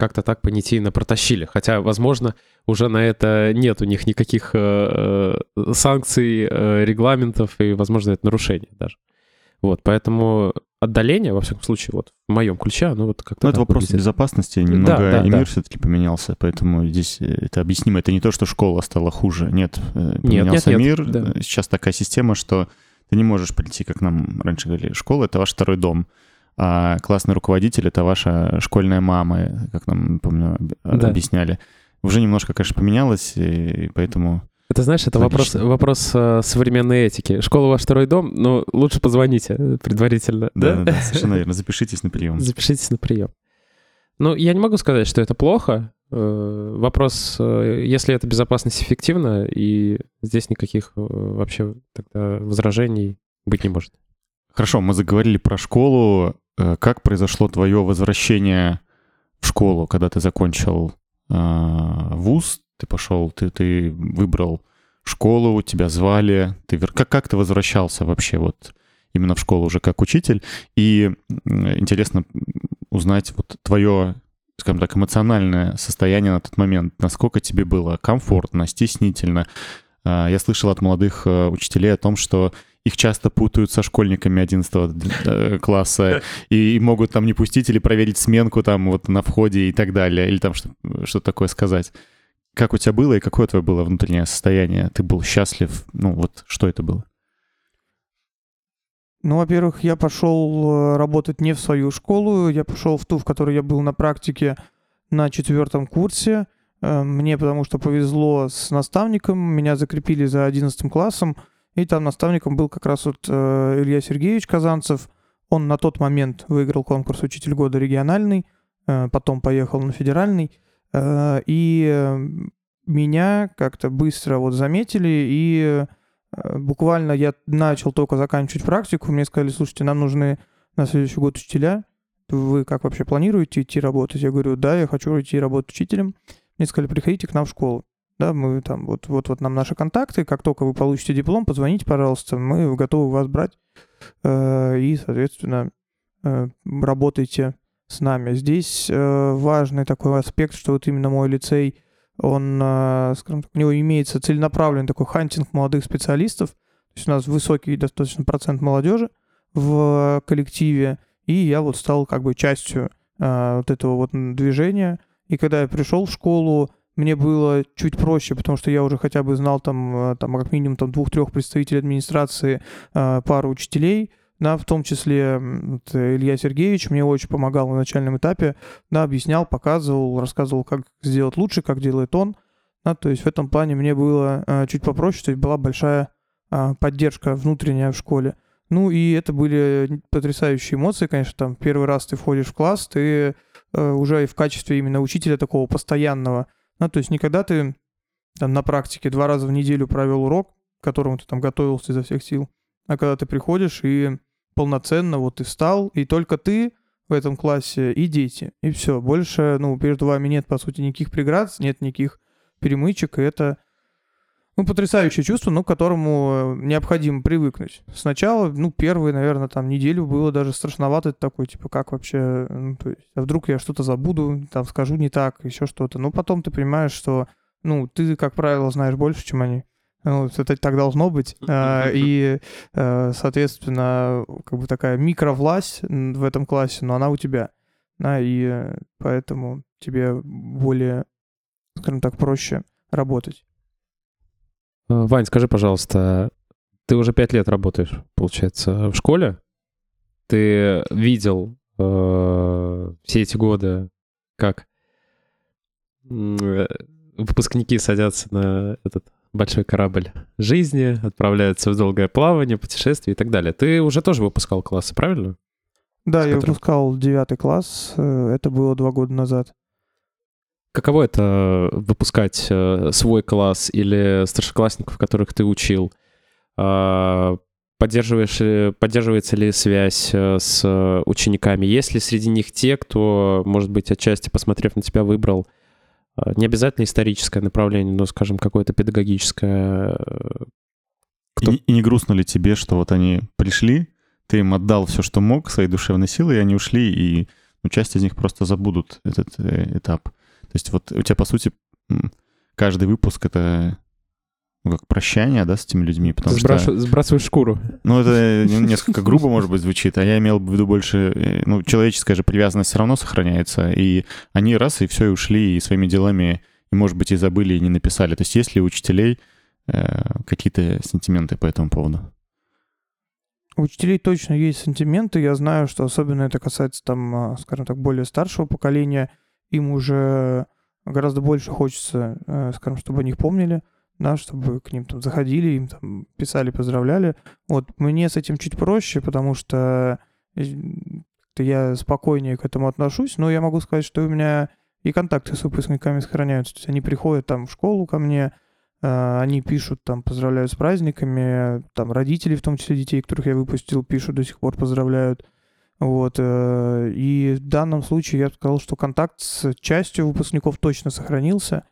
как-то так понятийно протащили. Хотя, возможно, уже на это нет у них никаких э, э, санкций, э, регламентов, и, возможно, это нарушение даже. Вот, поэтому отдаление, во всяком случае, вот в моем ключе, оно вот как-то Ну, это вопрос выглядит. безопасности. Немного да, и да. мир все-таки поменялся, поэтому здесь э, это объяснимо. Это не то, что школа стала хуже. Нет, э, поменялся нет, нет, мир. да. Э, Сейчас такая система, что ты не можешь прийти, как нам раньше говорили, школа — это ваш второй дом. А классный руководитель — это ваша школьная мама, как нам, помню, об- Да. объясняли. Уже немножко, конечно, поменялось, и поэтому... Это, знаешь, это вопрос, Логично. вопрос э, современной этики. Школа ваш второй дом, но лучше позвоните предварительно. Да, да, да, совершенно верно. Запишитесь на прием. Запишитесь на прием. Ну, я не могу сказать, что это плохо. Э, Вопрос, э, если это безопасность эффективно, и здесь никаких вообще тогда возражений быть не может. Хорошо, мы заговорили про школу. Э, Как произошло твое возвращение в школу, когда ты закончил э, вуз, ты пошел, ты, ты выбрал школу, тебя звали, ты как, как ты возвращался вообще вот именно в школу уже как учитель? И интересно узнать вот твое, скажем так, эмоциональное состояние на тот момент, насколько тебе было комфортно, стеснительно. А, Я слышал от молодых э, учителей о том, что их часто путают со школьниками 11 э, класса и могут там не пустить или проверить сменку там вот на входе и так далее, или там что- что-то такое сказать. Как у тебя было и какое твое было внутреннее состояние? Ты был счастлив? Ну вот что это было? Ну, во-первых, я пошел э, работать не в свою школу, я пошел в ту, в которой я был на практике на четвертом курсе. Э, Мне потому что повезло с наставником, меня закрепили за 11 классом, и там наставником был как раз вот э, Илья Сергеевич Казанцев. Он на тот момент выиграл конкурс «Учитель года» региональный, э, потом поехал на федеральный, Э, и э, меня как-то быстро вот заметили, и э, буквально я начал только заканчивать практику, мне сказали, слушайте, нам нужны на следующий год учителя, вы как вообще планируете идти работать? Я говорю, да, я хочу идти работать учителем. Мне сказали, приходите к нам в школу. Да, мы там, вот, вот, вот нам наши контакты, как только вы получите диплом, позвоните, пожалуйста, мы готовы вас брать, э, и, соответственно, э, работайте с нами. Здесь э, важный такой аспект, что вот именно мой лицей, он, э, скажем так, у него имеется целенаправленный такой хантинг молодых специалистов, то есть у нас высокий достаточно процент молодежи в коллективе, и я вот стал как бы частью вот этого вот движения. И когда я пришел в школу, мне было чуть проще, потому что я уже хотя бы знал там, э, там как минимум там двух-трех представителей администрации, э, пару учителей, да, в том числе вот, э, Илья Сергеевич мне очень помогал на начальном этапе, да, объяснял, показывал, рассказывал, как сделать лучше, как делает он, да, то есть в этом плане мне было чуть попроще, то есть была большая поддержка внутренняя в школе. Ну и это были потрясающие эмоции, конечно, там первый раз ты входишь в класс, ты уже в качестве именно учителя такого постоянного, да, то есть никогда ты там на практике два раза в неделю провел урок, к которому ты там готовился изо всех сил, а когда ты приходишь и полноценно, вот ты встал, и только ты в этом классе и дети, и все. Больше, ну, перед вами нет, по сути, никаких преград, нет никаких перемычек, и это, ну, потрясающее чувство, ну, к которому необходимо привыкнуть. Сначала, ну, первые, наверное, там, неделю было даже страшновато, такой, типа, как вообще, ну, то есть, а вдруг я что-то забуду, там, скажу не так, еще что-то. Но потом ты понимаешь, что, ну, ты, как правило, знаешь больше, чем они. Ну, это так должно быть. А, И, э, соответственно, как бы такая микровласть в этом классе, но она у тебя. Да, и э, поэтому тебе более, скажем так, проще работать. Э, Вань, скажи, пожалуйста, ты уже пять лет работаешь, получается, в школе? Ты видел э, все эти годы, как э, выпускники садятся на этот большой корабль жизни, отправляются в долгое плавание, путешествие и так далее. Ты уже тоже выпускал классы, правильно? Да, С я которым- выпускал девятый класс, э, это было два года назад. Каково это выпускать э, свой класс или старшеклассников, которых ты учил? А, Поддерживаешь, поддерживается ли связь э, с э, учениками? Есть ли среди них те, кто, может быть, отчасти, посмотрев на тебя, выбрал э, не обязательно историческое направление, но, скажем, какое-то педагогическое? э, Кто- И, и не грустно ли тебе, что вот они пришли, ты им отдал все, что мог, свои душевные силы, и они ушли, и ну, часть из них просто забудут этот э, этап. То есть вот у тебя, по сути, каждый выпуск — это ну, как прощание, да, с этими людьми, потому Сбрашу- что... Сбрасываешь шкуру. Ну, это не- несколько грубо, может быть, звучит, а я имел в виду больше... э, Ну, человеческая же привязанность все равно сохраняется, и они раз, и все, и ушли, и своими делами, и, может быть, и забыли, и не написали. То есть есть ли у учителей э, какие-то сентименты по этому поводу? У учителей точно есть сантименты. Я знаю, что особенно это касается там, а, скажем так, более старшего поколения. Им уже гораздо больше хочется, э, скажем, чтобы о них помнили, да, чтобы к ним там заходили, им там писали, поздравляли. Вот мне с этим чуть проще, потому что э, я спокойнее к этому отношусь, но я могу сказать, что у меня и контакты с выпускниками сохраняются. То есть они приходят там в школу ко мне, э, они пишут, там, поздравляют с праздниками, там, родители, в том числе детей, которых я выпустил, пишут до сих пор, поздравляют. Вот, э, и в данном случае я сказал, что контакт с частью выпускников точно сохранился.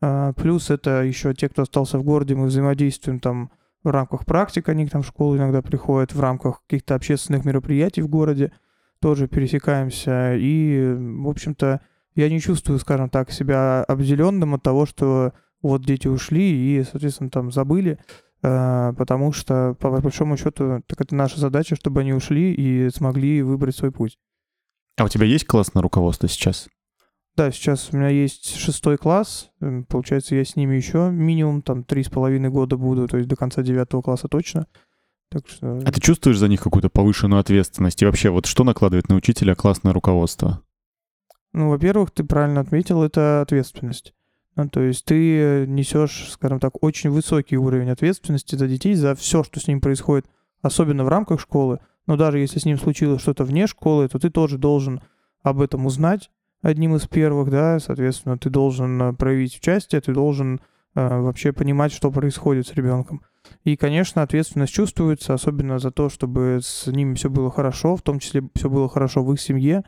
А, Плюс это еще те, кто остался в городе, мы взаимодействуем там в рамках практик, они к нам в школу иногда приходят, в рамках каких-то общественных мероприятий в городе тоже пересекаемся. И, в общем-то, я не чувствую, скажем так, себя обделенным от того, что вот дети ушли и, соответственно, там забыли, потому что, по большому счету, так это наша задача, чтобы они ушли и смогли выбрать свой путь. А у тебя есть классное руководство сейчас? Да, сейчас у меня есть шестой класс, получается, я с ними еще минимум там три с половиной года буду, то есть до конца девятого класса точно. Так что... А ты чувствуешь за них какую-то повышенную ответственность? И вообще, вот что накладывает на учителя классное руководство? Ну, во-первых, ты правильно отметил, это ответственность. Ну, то есть ты несешь, скажем так, очень высокий уровень ответственности за детей, за все, что с ним происходит, особенно в рамках школы. Но даже если с ним случилось что-то вне школы, то ты тоже должен об этом узнать одним из первых, да, соответственно, ты должен э, проявить участие, ты должен э, вообще понимать, что происходит с ребенком. И, конечно, ответственность чувствуется, особенно за то, чтобы с ними все было хорошо, в том числе все было хорошо в их семье,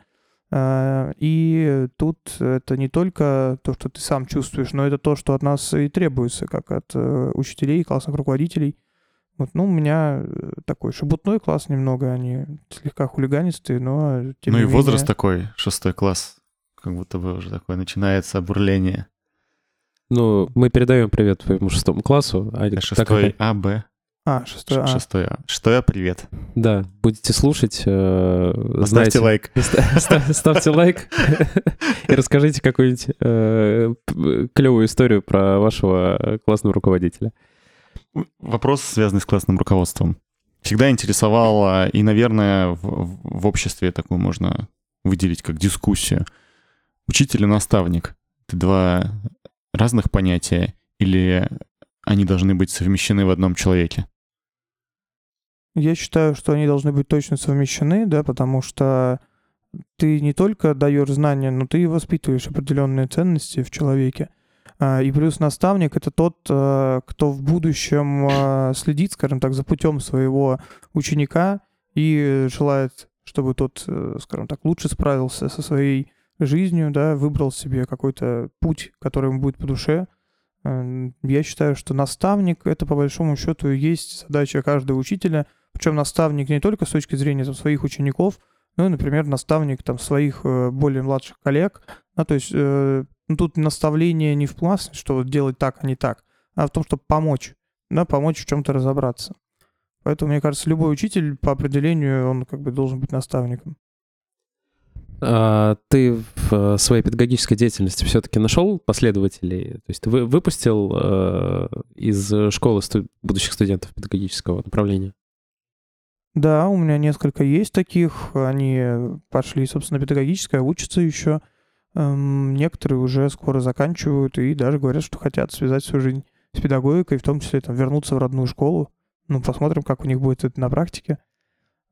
И тут это не только то, что ты сам чувствуешь, но это то, что от нас и требуется, как от э, учителей, классных руководителей. Вот, ну, у меня э, такой шебутной класс немного, они слегка хулиганистые, но тем ну и возраст менее- такой, шестой класс, как будто бы уже такое начинается бурление. Ну, мы передаем привет твоему шестому классу. А, так как- Шестой А, Б, А, шестой, а. шестой А. Шестой А, привет. Да, будете слушать, э, знаете, лайк. ста- ста- ставьте лайк и расскажите какую-нибудь э, клевую историю про вашего классного руководителя. Вопрос, связанный с классным руководством. Всегда интересовало, и, наверное, в, в- в обществе такую можно выделить как дискуссию. Учитель и наставник — это два разных понятия, или они должны быть совмещены в одном человеке? Я считаю, что они должны быть точно совмещены, да, потому что ты не только даешь знания, но ты и воспитываешь определенные ценности в человеке. А, И плюс наставник это тот, э, кто в будущем э, следит, скажем так, за путем своего ученика и желает, чтобы тот, э, скажем так, лучше справился со своей жизнью, да, выбрал себе какой-то путь, который ему будет по душе. Э, Я считаю, что наставник — это, по большому счету, есть задача каждого учителя, причем наставник не только с точки зрения там, своих учеников, ну и, например, наставник там, своих э, более младших коллег. Ну, то есть э, ну, тут наставление не в плане, что вот делать так, а не так, а в том, чтобы помочь, да, помочь в чем-то разобраться. Поэтому, мне кажется, любой учитель по определению, он как бы должен быть наставником. А ты в э, своей педагогической деятельности все-таки нашел последователей? То есть ты вы- выпустил э, из школы будущих студентов педагогического направления? Да, у меня несколько есть таких. Они пошли, собственно, педагогическое, учатся еще. Эм, Некоторые уже скоро заканчивают и даже говорят, что хотят связать свою жизнь с педагогикой, в том числе там, вернуться в родную школу. Ну, посмотрим, как у них будет это на практике.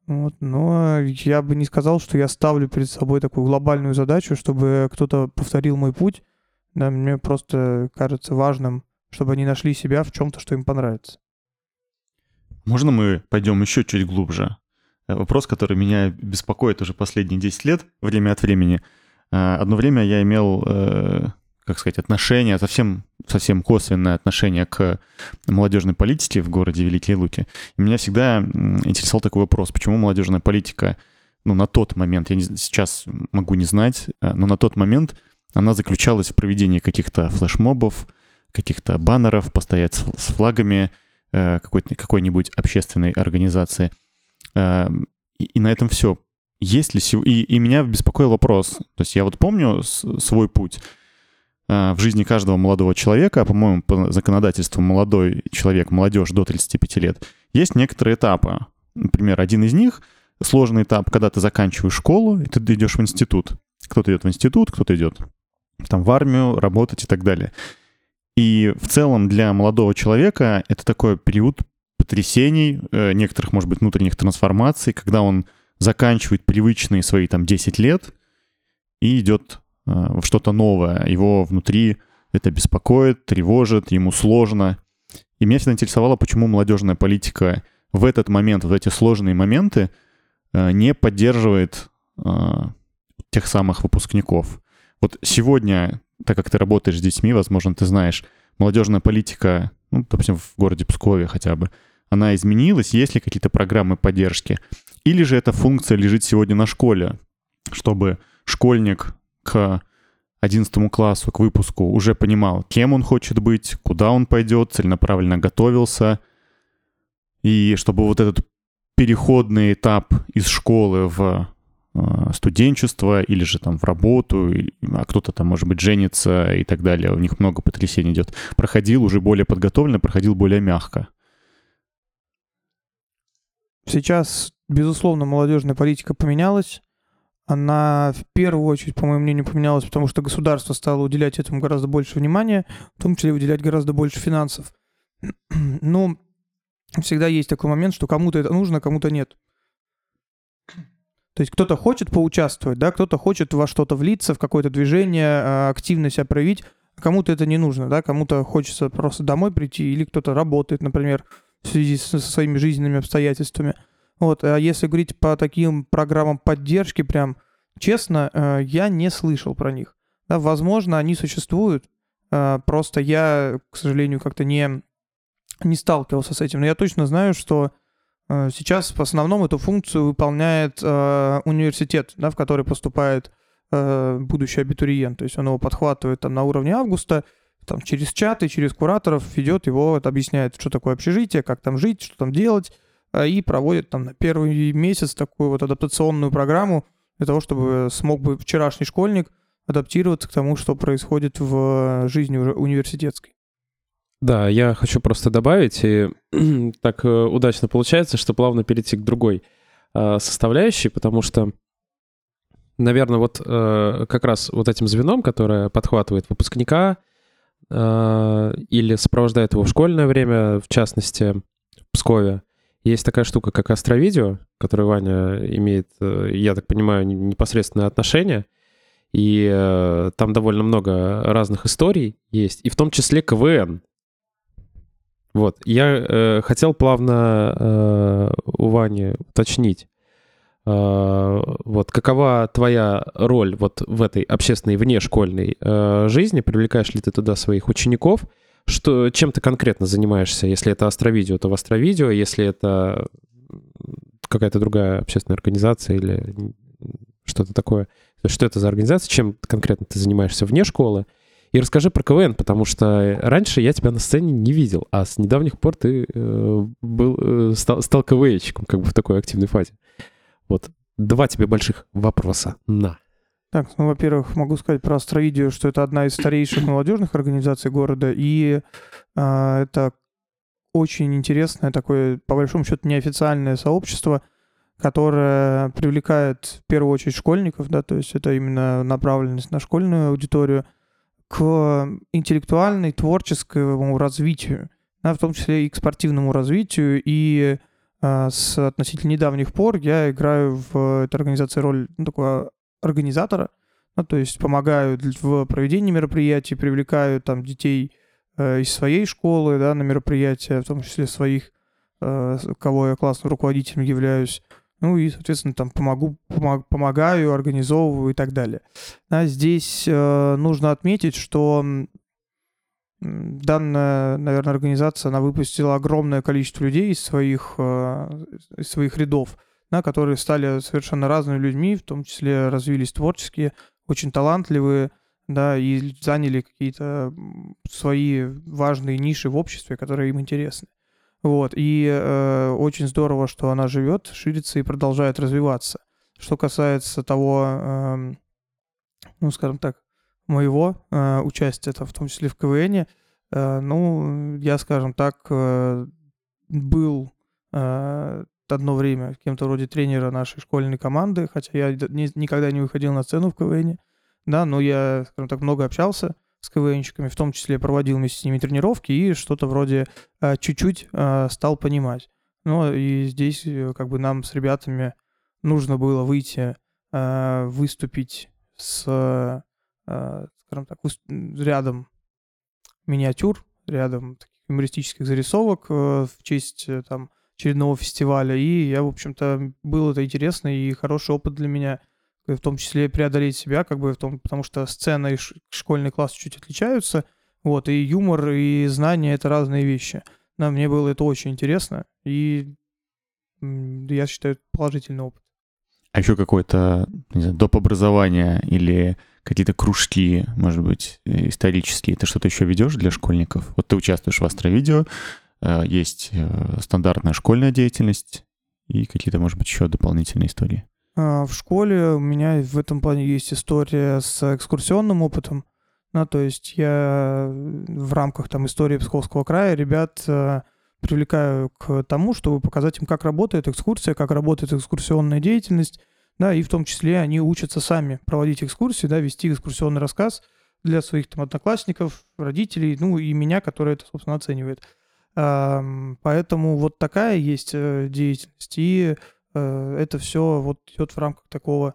Вот. Но я бы не сказал, что я ставлю перед собой такую глобальную задачу, чтобы кто-то повторил мой путь. Да, мне просто кажется важным, чтобы они нашли себя в чем-то, что им понравится. Можно мы пойдем еще чуть глубже? Э, Вопрос, который меня беспокоит уже последние 10 лет, время от времени. Э, Одно время я имел, э, как сказать, отношение, совсем, совсем косвенное отношение к молодежной политике в городе Великие Луки. И меня всегда интересовал такой вопрос, почему молодежная политика, ну, на тот момент, я не сейчас могу не знать, э, но на тот момент она заключалась в проведении каких-то флешмобов, каких-то баннеров, постоять с флагами, э, какой-то, какой-нибудь общественной организации. Э, И, и на этом все. Есть ли и, и меня беспокоил вопрос. То есть я вот помню свой путь в жизни каждого молодого человека, а, по-моему, по законодательству молодой человек, молодежь до 35 лет, есть некоторые этапы. Например, один из них — сложный этап, когда ты заканчиваешь школу, и ты идешь в институт. Кто-то идет в институт, кто-то идет там в армию, работать и так далее. И в целом для молодого человека это такой период потрясений, э, некоторых, может быть, внутренних трансформаций, когда он заканчивает привычные свои там 10 лет и идет э, в что-то новое. Его внутри это беспокоит, тревожит, ему сложно. И меня всегда интересовало, почему молодежная политика в этот момент, в эти сложные моменты э, не поддерживает э, тех самых выпускников. Вот сегодня, так как ты работаешь с детьми, возможно, ты знаешь, молодежная политика, ну, допустим, в городе Пскове хотя бы, она изменилась, есть ли какие-то программы поддержки? Или же эта функция лежит сегодня на школе, чтобы школьник к 11 классу, к выпуску уже понимал, кем он хочет быть, куда он пойдет, целенаправленно готовился, и чтобы вот этот переходный этап из школы в э, студенчество или же там в работу, а кто-то там, может быть, женится и так далее, у них много потрясений идет, проходил уже более подготовленно, проходил более мягко. Сейчас, безусловно, молодежная политика поменялась. Она в первую очередь, по моему мнению, поменялась, потому что государство стало уделять этому гораздо больше внимания, в том числе уделять гораздо больше финансов. Но всегда есть такой момент, что кому-то это нужно, кому-то нет. То есть кто-то хочет поучаствовать, да, кто-то хочет во что-то влиться, в какое-то движение, а, активно себя проявить, а кому-то это не нужно, да, кому-то хочется просто домой прийти, или кто-то работает, например, в связи со своими жизненными обстоятельствами. Вот, а если говорить по таким программам поддержки, прям честно, э, я не слышал про них. Да, возможно, они существуют, э, просто я, к сожалению, как-то не, не сталкивался с этим. Но я точно знаю, что э, сейчас в основном эту функцию выполняет университет, да, в который поступает будущий абитуриент. То есть он его подхватывает там на уровне августа, там через чаты, через кураторов ведет его, вот, объясняет, что такое общежитие, как там жить, что там делать, и проводит там на первый месяц такую вот адаптационную программу для того, чтобы смог бы вчерашний школьник адаптироваться к тому, что происходит в жизни уже университетской. Да, я хочу просто добавить, и так э, удачно получается, что плавно перейти к другой э, составляющей, потому что, наверное, вот э, как раз вот этим звеном, которое подхватывает выпускника э, или сопровождает его в школьное время, в частности, в Пскове, есть такая штука, как Астровидео, к которой Ваня имеет, э, я так понимаю, не- непосредственное отношение. И э, там довольно много разных историй есть, и в том числе КВН. Вот, я э, хотел плавно э, у Вани уточнить. Э, Вот какова твоя роль вот в этой общественной внешкольной э, жизни? Привлекаешь ли ты туда своих учеников? Что, чем ты конкретно занимаешься? Если это Астровидео, то в Астровидео. Если это какая-то другая общественная организация или что-то такое. Что это за организация? Чем конкретно ты занимаешься вне школы? И расскажи про КВН, потому что раньше я тебя на сцене не видел, а с недавних пор ты э, был, э, стал, стал КВНщиком, как бы в такой активной фазе. Вот. Два тебе больших вопроса. На. Так, ну, во-первых, могу сказать про Астровидео, что это одна из старейших молодежных организаций города, и а, это очень интересное такое, по большому счету, неофициальное сообщество, которое привлекает в первую очередь школьников, да, то есть это именно направленность на школьную аудиторию, к интеллектуальной, творческому развитию, да, в том числе и к спортивному развитию, и а, с относительно недавних пор я играю в этой организации роль ну, такого организатора, ну, то есть помогаю для- в проведении мероприятий, привлекаю там детей э, из своей школы, да, на мероприятия, в том числе своих, э, кого я классным руководителем являюсь. Ну и, соответственно, там помогу, помо- помогаю, организовываю и так далее. А здесь э, нужно отметить, что данная, наверное, организация, она выпустила огромное количество людей из своих, э, из своих рядов, да, которые стали совершенно разными людьми, в том числе развились творческие, очень талантливые, да, и заняли какие-то свои важные ниши в обществе, которые им интересны. Вот, и э, очень здорово, что она живет, ширится и продолжает развиваться. Что касается того, эм, ну, скажем так, моего э, участия, там, в том числе в КВН, э, ну, я, скажем так, э, был э, одно время кем-то вроде тренера нашей школьной команды, хотя я ни- никогда не выходил на сцену в КВН, да, но я, скажем так, много общался с КВНщиками, в том числе проводил вместе с ними тренировки и что-то вроде э, чуть-чуть э, стал понимать. Ну и здесь э, как бы нам с ребятами нужно было выйти, э, выступить с, э, скажем так, рядом миниатюр, рядом таких юмористических зарисовок э, в честь э, там очередного фестиваля. И я, в общем-то, было это интересно и хороший опыт для меня, э, в том числе преодолеть себя, как бы в том, потому что сцена и школьный класс чуть отличаются, вот, и юмор, и знания — это разные вещи. Да, мне было это очень интересно, и я считаю, положительный опыт. А еще какое-то, доп. образование или какие-то кружки, может быть, э, исторические. Ты что-то еще ведешь для школьников? Вот ты участвуешь в Астровидео, есть э, стандартная школьная деятельность и какие-то, может быть, еще дополнительные истории. А, В школе у меня в этом плане есть история с экскурсионным опытом. Ну, то есть я в рамках там истории Псковского края ребят э, привлекаю к тому, чтобы показать им, как работает экскурсия, как работает экскурсионная деятельность, да, и в том числе они учатся сами проводить экскурсии, да, вести экскурсионный рассказ для своих там одноклассников, родителей, ну и меня, который это, собственно, оценивает. Поэтому вот такая есть э, деятельность, и э, это все вот идет в рамках такого,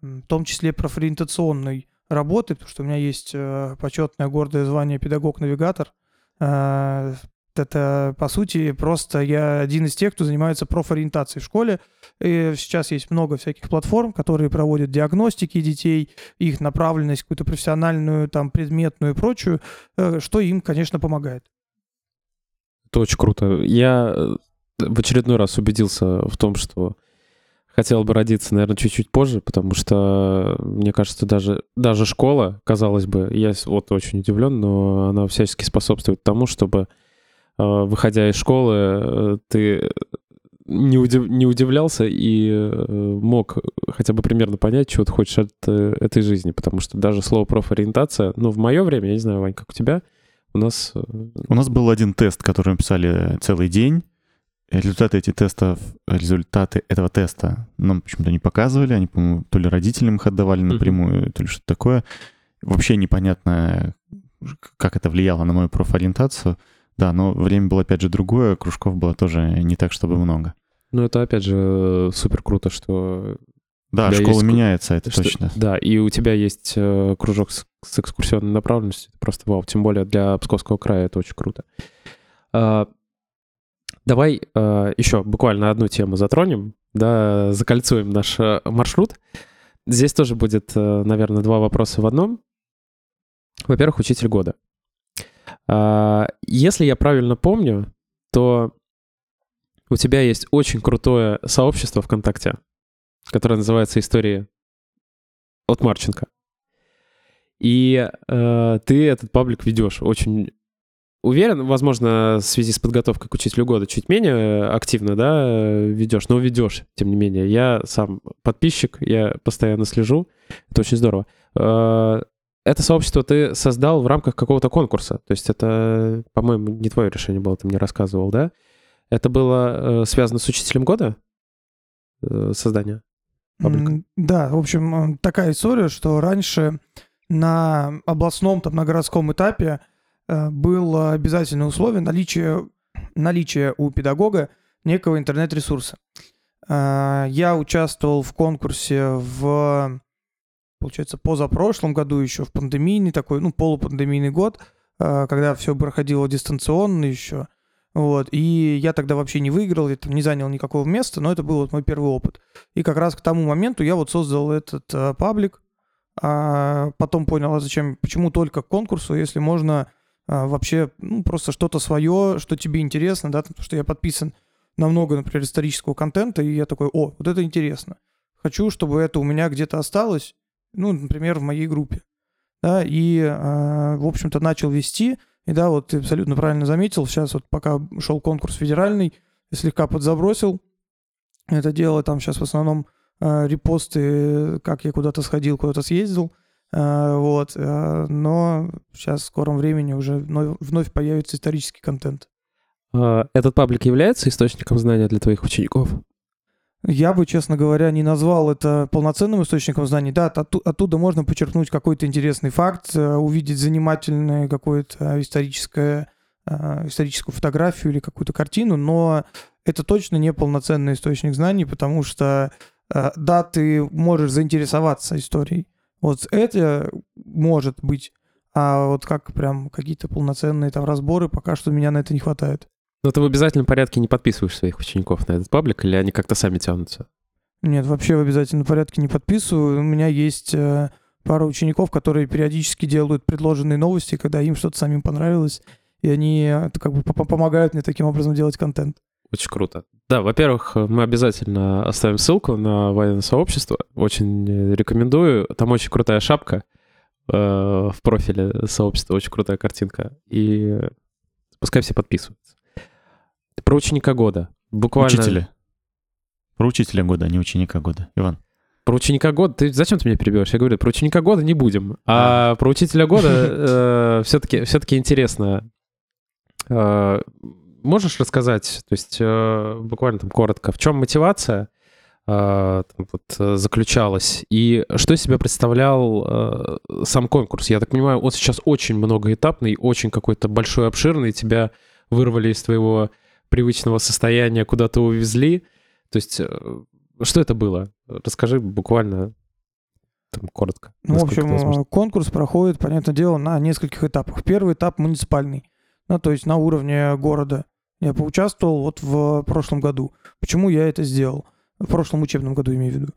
в том числе профориентационной работы, потому что у меня есть э, почетное гордое звание педагог-навигатор. Это, по сути, просто я один из тех, кто занимается профориентацией в школе. И сейчас есть много всяких платформ, которые проводят диагностики детей, их направленность какую-то профессиональную, там, предметную и прочую, что им, конечно, помогает. Это очень круто. Я э, в очередной раз убедился в том, что хотел бы родиться, наверное, чуть-чуть позже, потому что, мне кажется, даже, даже школа, казалось бы, я вот очень удивлен, но она всячески способствует тому, чтобы, э, выходя из школы, э, ты не, удив- не удивлялся и э, мог хотя бы примерно понять, чего ты хочешь от э, этой жизни, потому что даже слово профориентация, ну, в мое время, я не знаю, Вань, как у тебя, у нас э, У нас был один тест, который мы писали целый день. Результаты этих тестов, результаты этого теста нам почему-то не показывали. Они, по-моему, то ли родителям их отдавали напрямую, то ли что-то такое. Вообще непонятно, как это влияло на мою профориентацию. Да, но время было опять же другое, кружков было тоже не так, чтобы много. Ну, это опять же супер круто, что, Да, школа есть меняется, это что- точно. Да, и у тебя есть э, кружок с, с экскурсионной направленностью. Просто вау. Тем более для Псковского края это очень круто. А, давай а, еще буквально одну тему затронем. да, закольцуем наш э, маршрут. Здесь тоже будет, э, наверное, два вопроса в одном. Во-первых, учитель года. А, Если я правильно помню, то у тебя есть очень крутое сообщество ВКонтакте, которое называется «Истории от Марченко». И э, ты этот паблик ведешь очень уверен, возможно, в связи с подготовкой к учителю года чуть менее активно, да, ведешь, но ведешь, тем не менее. Я сам подписчик, я постоянно слежу, это очень здорово. Э, Это сообщество ты создал в рамках какого-то конкурса, то есть это, по-моему, не твое решение было, ты мне рассказывал, да? Это было э, связано с учителем года э, создание? Паблика? Да, в общем, м, такая история, что раньше на областном, там, на городском этапе э, было обязательное условие наличия, наличия у педагога некого интернет-ресурса. Э, Я участвовал в конкурсе в, получается, позапрошлом году еще, в пандемийный такой, ну, полупандемийный год, э, когда все проходило дистанционно еще. Вот, и я тогда вообще не выиграл, я там не занял никакого места, но это был вот мой первый опыт. И как раз к тому моменту я вот создал этот э, паблик, а потом понял, а зачем, почему только к конкурсу, если можно а, вообще ну, просто что-то свое, что тебе интересно, да, потому что я подписан на много, например, исторического контента, и я такой, о, вот это интересно. Хочу, чтобы это у меня где-то осталось, ну, например, в моей группе. Да, и, а, в общем-то, начал вести, и да, вот ты абсолютно правильно заметил, сейчас вот пока шел конкурс федеральный, слегка подзабросил это дело, там сейчас в основном э, репосты, как я куда-то сходил, куда-то съездил, э, вот, э, но сейчас в скором времени уже вновь, вновь появится исторический контент. Э, Этот паблик является источником знания для твоих учеников? Я бы, честно говоря, не назвал это полноценным источником знаний. Да, отту- оттуда можно почерпнуть какой-то интересный факт, э, увидеть занимательное какое-то историческое, э, историческую фотографию или какую-то картину, но это точно не полноценный источник знаний, потому что, э, да, ты можешь заинтересоваться историей. Вот это может быть, а вот как прям какие-то полноценные там разборы, пока что меня на это не хватает. Но ты в обязательном порядке не подписываешь своих учеников на этот паблик, или они как-то сами тянутся? Нет, вообще в обязательном порядке не подписываю. У меня есть э, пара учеников, которые периодически делают предложенные новости, когда им что-то самим понравилось, и они э, это как бы по- помогают мне таким образом делать контент. Очень круто. Да, во-первых, мы обязательно оставим ссылку на военное сообщество. Очень э, рекомендую. Там очень крутая шапка э, в профиле сообщества, очень крутая картинка. И пускай все подписываются. Про ученика года. Буквально... Учителя. Про учителя года, а не ученика года. Иван. Про ученика года... Ты зачем ты меня перебиваешь? Я говорю, про ученика года не будем. А, про учителя года все-таки все интересно. Э, Можешь рассказать, то есть э, буквально там коротко, в чем мотивация э, там вот, э, заключалась и что из себя представлял э, сам конкурс? Я так понимаю, он сейчас очень многоэтапный, очень какой-то большой, обширный, тебя вырвали из твоего привычного состояния, куда-то увезли. То есть э, что это было? Расскажи буквально там, коротко. Ну, в общем, э, конкурс проходит, понятное дело, на нескольких этапах. Первый этап муниципальный, ну, то есть на уровне города. Я поучаствовал вот в прошлом году. Почему я это сделал? В прошлом учебном году, имею в виду.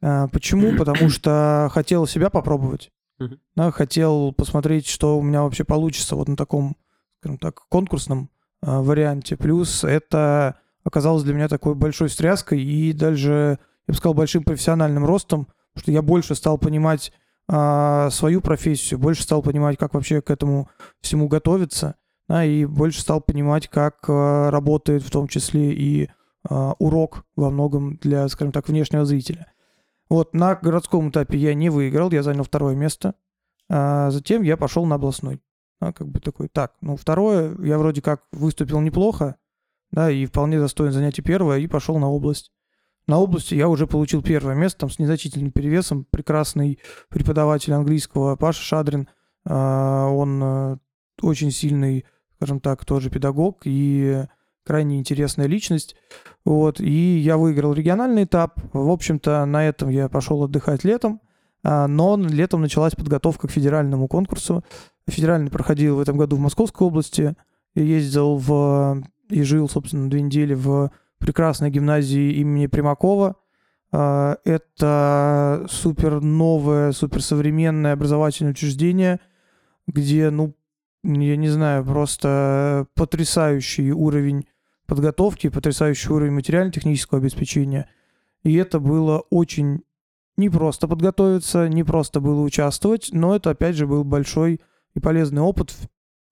А, Почему? Потому что хотел себя попробовать. Да, хотел посмотреть, что у меня вообще получится вот на таком, скажем так, конкурсном варианте. Плюс это оказалось для меня такой большой встряской и даже, я бы сказал, большим профессиональным ростом, что я больше стал понимать а, свою профессию, больше стал понимать, как вообще к этому всему готовиться, да, и больше стал понимать, как а, работает в том числе и а, урок во многом для, скажем так, внешнего зрителя. Вот на городском этапе я не выиграл, я занял второе место. А затем я пошел на областной. Да, как бы такой, так, ну второе, я вроде как выступил неплохо, да, и вполне достоин занятия первое, и пошел на область. На области я уже получил первое место, там с незначительным перевесом. Прекрасный преподаватель английского Паша Шадрин. а, Он э, очень сильный, скажем так, тоже педагог и крайне интересная личность. Вот, и я выиграл региональный этап. В общем-то, на этом я пошел отдыхать летом. А, Но летом началась подготовка к федеральному конкурсу. Федеральный проходил в этом году в Московской области. Я ездил в и жил, собственно, две недели в прекрасной гимназии имени Примакова. А, Это супер новое, супер современное образовательное учреждение, где, ну, я не знаю, просто потрясающий уровень подготовки, потрясающий уровень материально-технического обеспечения. И это было очень непросто подготовиться, непросто было участвовать, но это, опять же, был большой и полезный опыт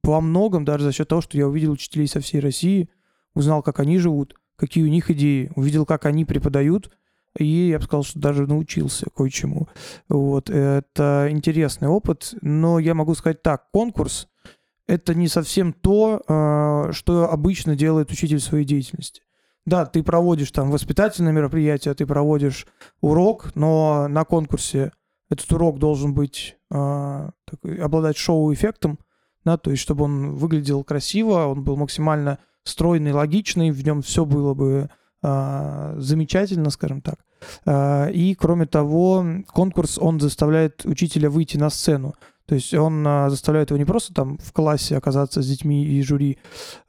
во многом, даже за счет того, что я увидел учителей со всей России, узнал, как они живут, какие у них идеи, увидел, как они преподают, и я бы сказал, что даже научился кое-чему. Вот, это интересный опыт, но я могу сказать так, конкурс — это не совсем то, э, что обычно делает учитель в своей деятельности. Да, ты проводишь там воспитательное мероприятие, ты проводишь урок, но на конкурсе этот урок должен быть, э, такой- обладать шоу-эффектом, да, то есть чтобы он выглядел красиво, он был максимально стройный, логичный, в нем все было бы а, замечательно, скажем так. А, И, кроме того, конкурс, он заставляет учителя выйти на сцену. То есть он а, заставляет его не просто там в классе оказаться с детьми и жюри,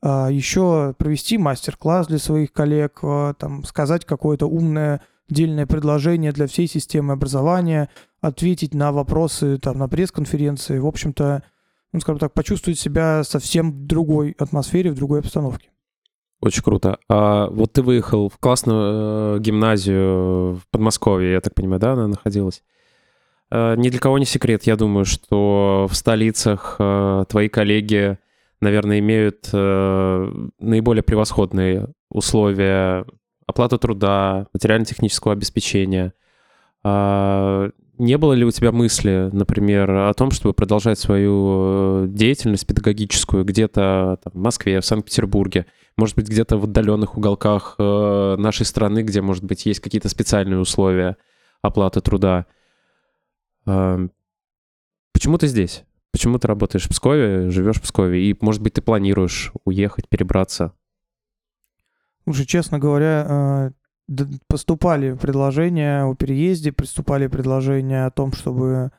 а еще провести мастер-класс для своих коллег, а, там, сказать какое-то умное дельное предложение для всей системы образования, ответить на вопросы там, на пресс-конференции. В общем-то, ну, скажем так, почувствовать себя совсем в другой атмосфере, в другой обстановке. Очень круто. А вот ты выехал в классную э, гимназию в Подмосковье, я так понимаю, да, она находилась? Э, ни для кого не секрет, я думаю, что в столицах э, твои коллеги, наверное, имеют э, наиболее превосходные условия оплаты труда, материально-технического обеспечения. А, не было ли у тебя мысли, например, о том, чтобы продолжать свою э, деятельность педагогическую где-то в Москве, в Санкт-Петербурге? может быть, где-то в отдаленных уголках э, нашей страны, где, может быть, есть какие-то специальные условия оплаты труда. Э, почему ты здесь? Почему ты работаешь в Пскове, живешь в Пскове? И, может быть, ты планируешь уехать, перебраться? Уже, честно говоря, э, поступали предложения о переезде, поступали предложения о том, чтобы,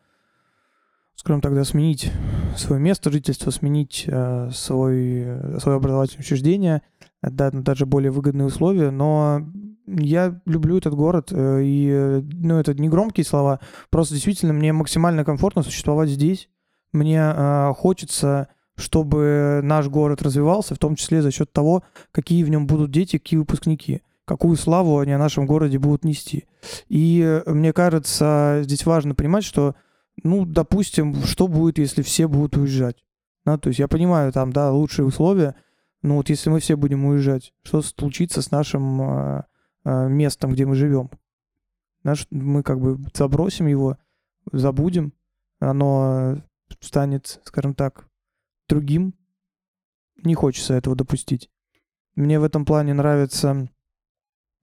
скажем тогда, сменить свое место жительства, сменить э, свой, свое образовательное учреждение, дать на даже более выгодные условия, но я люблю этот город, э, и, ну, это не громкие слова, просто действительно мне максимально комфортно существовать здесь. Мне э, хочется, чтобы наш город развивался, в том числе за счет того, какие в нем будут дети, какие выпускники, какую славу они о нашем городе будут нести. И э, мне кажется, здесь важно понимать, что, ну, допустим, что будет, если все будут уезжать. Да, то есть я понимаю, там, да, лучшие условия, но вот если мы все будем уезжать, что случится с нашим э, э, местом, где мы живем? Наш, мы как бы забросим его, забудем, оно станет, скажем так, другим. Не хочется этого допустить. Мне в этом плане нравятся,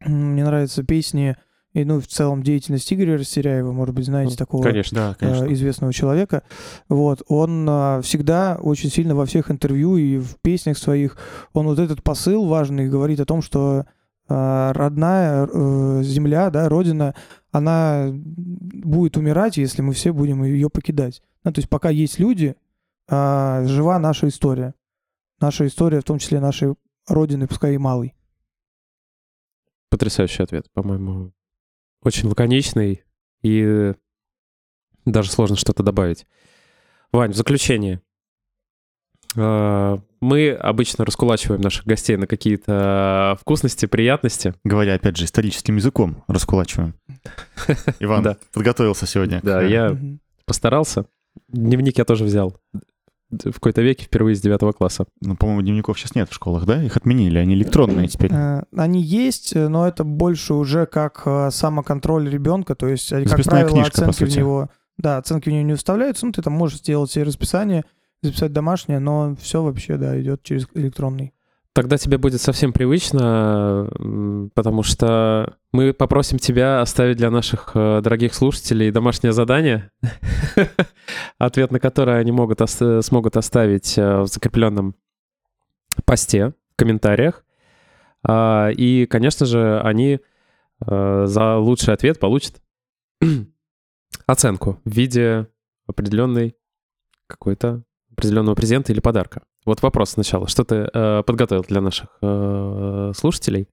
мне нравятся песни и, ну, в целом деятельность Игоря Растеряева, может быть, знаете такого Конечно. Да, конечно. э, известного человека. Вот, он а, всегда очень сильно во всех интервью и в песнях своих, он вот этот посыл важный говорит о том, что а, родная э, земля, да, родина, она будет умирать, если мы все будем ее покидать. Ну, то есть пока есть люди, а, жива наша история. Наша история, в том числе нашей родины, пускай и малой. Потрясающий ответ, по-моему. Очень лаконичный и даже сложно что-то добавить. Вань, в заключение. Э, Мы обычно раскулачиваем наших гостей на какие-то вкусности, приятности. Говоря, опять же, историческим языком, раскулачиваем. Иван Да. подготовился сегодня. Да, к- я постарался. Дневник я тоже взял. В какой-то веке впервые с девятого класса. Ну, по-моему, дневников сейчас нет в школах, да? Их отменили, они электронные теперь. Э, Они есть, э, но это больше уже как э, самоконтроль ребенка, то есть, они, как Записная правило, книжка, оценки в сути. него, да, оценки в него не вставляются, ну ты там можешь сделать себе расписание, записать домашнее, но все вообще, да, идет через электронный. Тогда тебе будет совсем привычно, потому что мы попросим тебя оставить для наших э, дорогих слушателей домашнее задание, ответ на которое они могут смогут оставить э, в закрепленном посте, в комментариях. А, И, конечно же, они э, за лучший ответ получат оценку в виде определенной какой-то определенного презента или подарка. Вот вопрос сначала. Что ты э, подготовил для наших э, слушателей?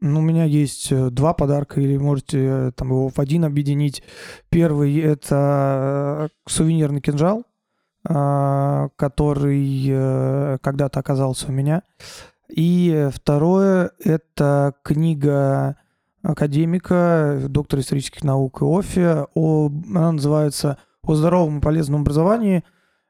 Ну, у меня есть э, два подарка, или можете э, там его в один объединить. Первый — это э, сувенирный кинжал, а, который э, когда-то оказался у меня. И второе — это книга академика, доктора исторических наук Иофи. О, она называется «О здоровом и полезном образовании».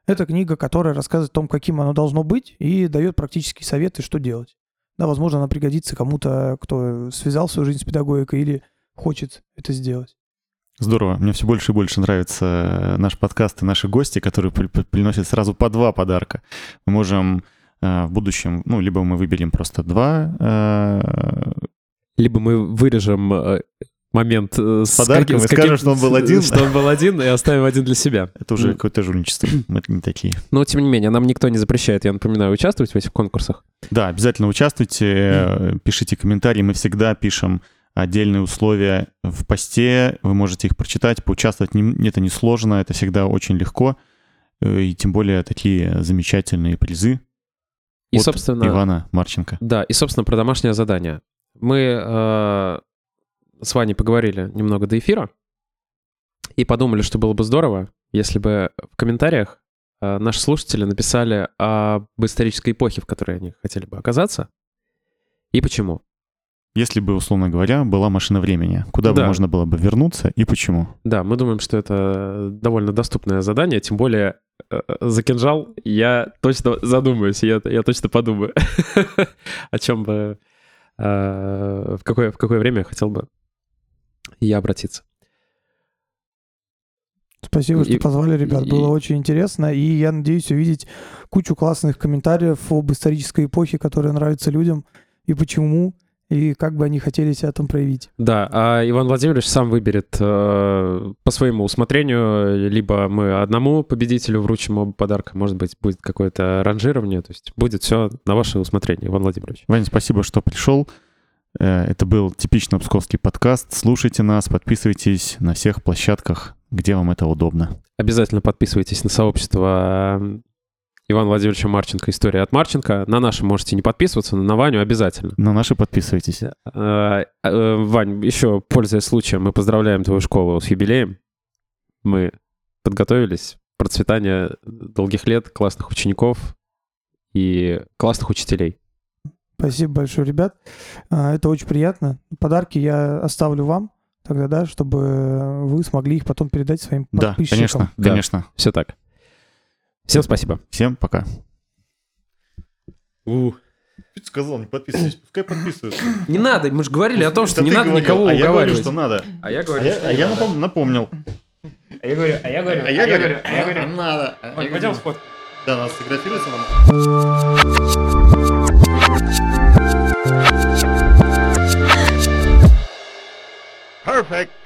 Это книга, которая рассказывает о том, каким оно должно быть, и дает практические советы, что делать. Да, возможно, она пригодится кому-то, кто связал свою жизнь с педагогикой или хочет это сделать. Здорово. Мне все больше и больше нравится наш подкаст и наши гости, которые при- при- приносят сразу по два подарка. Мы можем э, в будущем, ну, либо мы выберем просто два э, Либо мы вырежем э, момент э, с Подарком каким- и с скажем, что он был один. Что он был один, и оставим один для себя. Это уже какое-то жульничество. Мы не такие. Но, тем не менее, нам никто не запрещает, я напоминаю, участвовать в этих конкурсах. Да, обязательно участвуйте, пишите комментарии. Мы всегда пишем отдельные условия в посте. Вы можете их прочитать, поучаствовать. Не- Это несложно, это всегда очень легко. Э, И тем более такие замечательные призы И, собственно, Ивана Марченко. да, и, собственно, про домашнее задание. Мы э, с Ваней поговорили немного до эфира и подумали, что было бы здорово, если бы в комментариях э, наши слушатели написали об исторической эпохе, в которой они хотели бы оказаться, и почему. Если бы, условно говоря, была машина времени, куда бы Да. можно было бы вернуться и почему? Да, мы думаем, что это довольно доступное задание, тем более э, за кинжал я точно задумаюсь, я, я точно подумаю, о чем бы, э, в какое, в какое время я хотел бы я обратиться. Спасибо, что И- позвали, ребят. и- Было очень интересно. И я надеюсь увидеть кучу классных комментариев об исторической эпохе, которая нравится людям, и почему, и как бы они хотели себя там проявить. Да, а Иван Владимирович сам выберет э, по своему усмотрению, либо мы одному победителю вручим оба подарка, может быть, будет какое-то ранжирование, то есть будет все на ваше усмотрение, Иван Владимирович. Ваня, спасибо, что пришел. Э, Это был типично псковский подкаст. Слушайте нас, подписывайтесь на всех площадках, где вам это удобно. Обязательно подписывайтесь на сообщество э, Ивана Владимировича Марченко «История от Марченко». На наши можете не подписываться, но на Ваню обязательно. На наши подписывайтесь. Э, э, Вань, еще, пользуясь случаем, мы поздравляем твою школу с юбилеем. Мы подготовились. Процветание долгих лет, классных учеников и классных учителей. Спасибо большое, ребят. А, Это очень приятно. Подарки я оставлю вам тогда, да, чтобы вы смогли их потом передать своим Да, подписчикам. конечно, Да. конечно. Все так. Всем спасибо. Всем пока. У. Ты сказал, не подписывайтесь, пускай подписываются. Не надо, мы же говорили о том, что не надо говорил, никого а я говорю, уговаривать. что надо. А я А говорю, я, что а я напом- напомнил. А я говорю, а я говорю, А я говорю, а я говорю. надо. Пойдем сфоткаем. Да, нас сфотографируется нам. Perfect.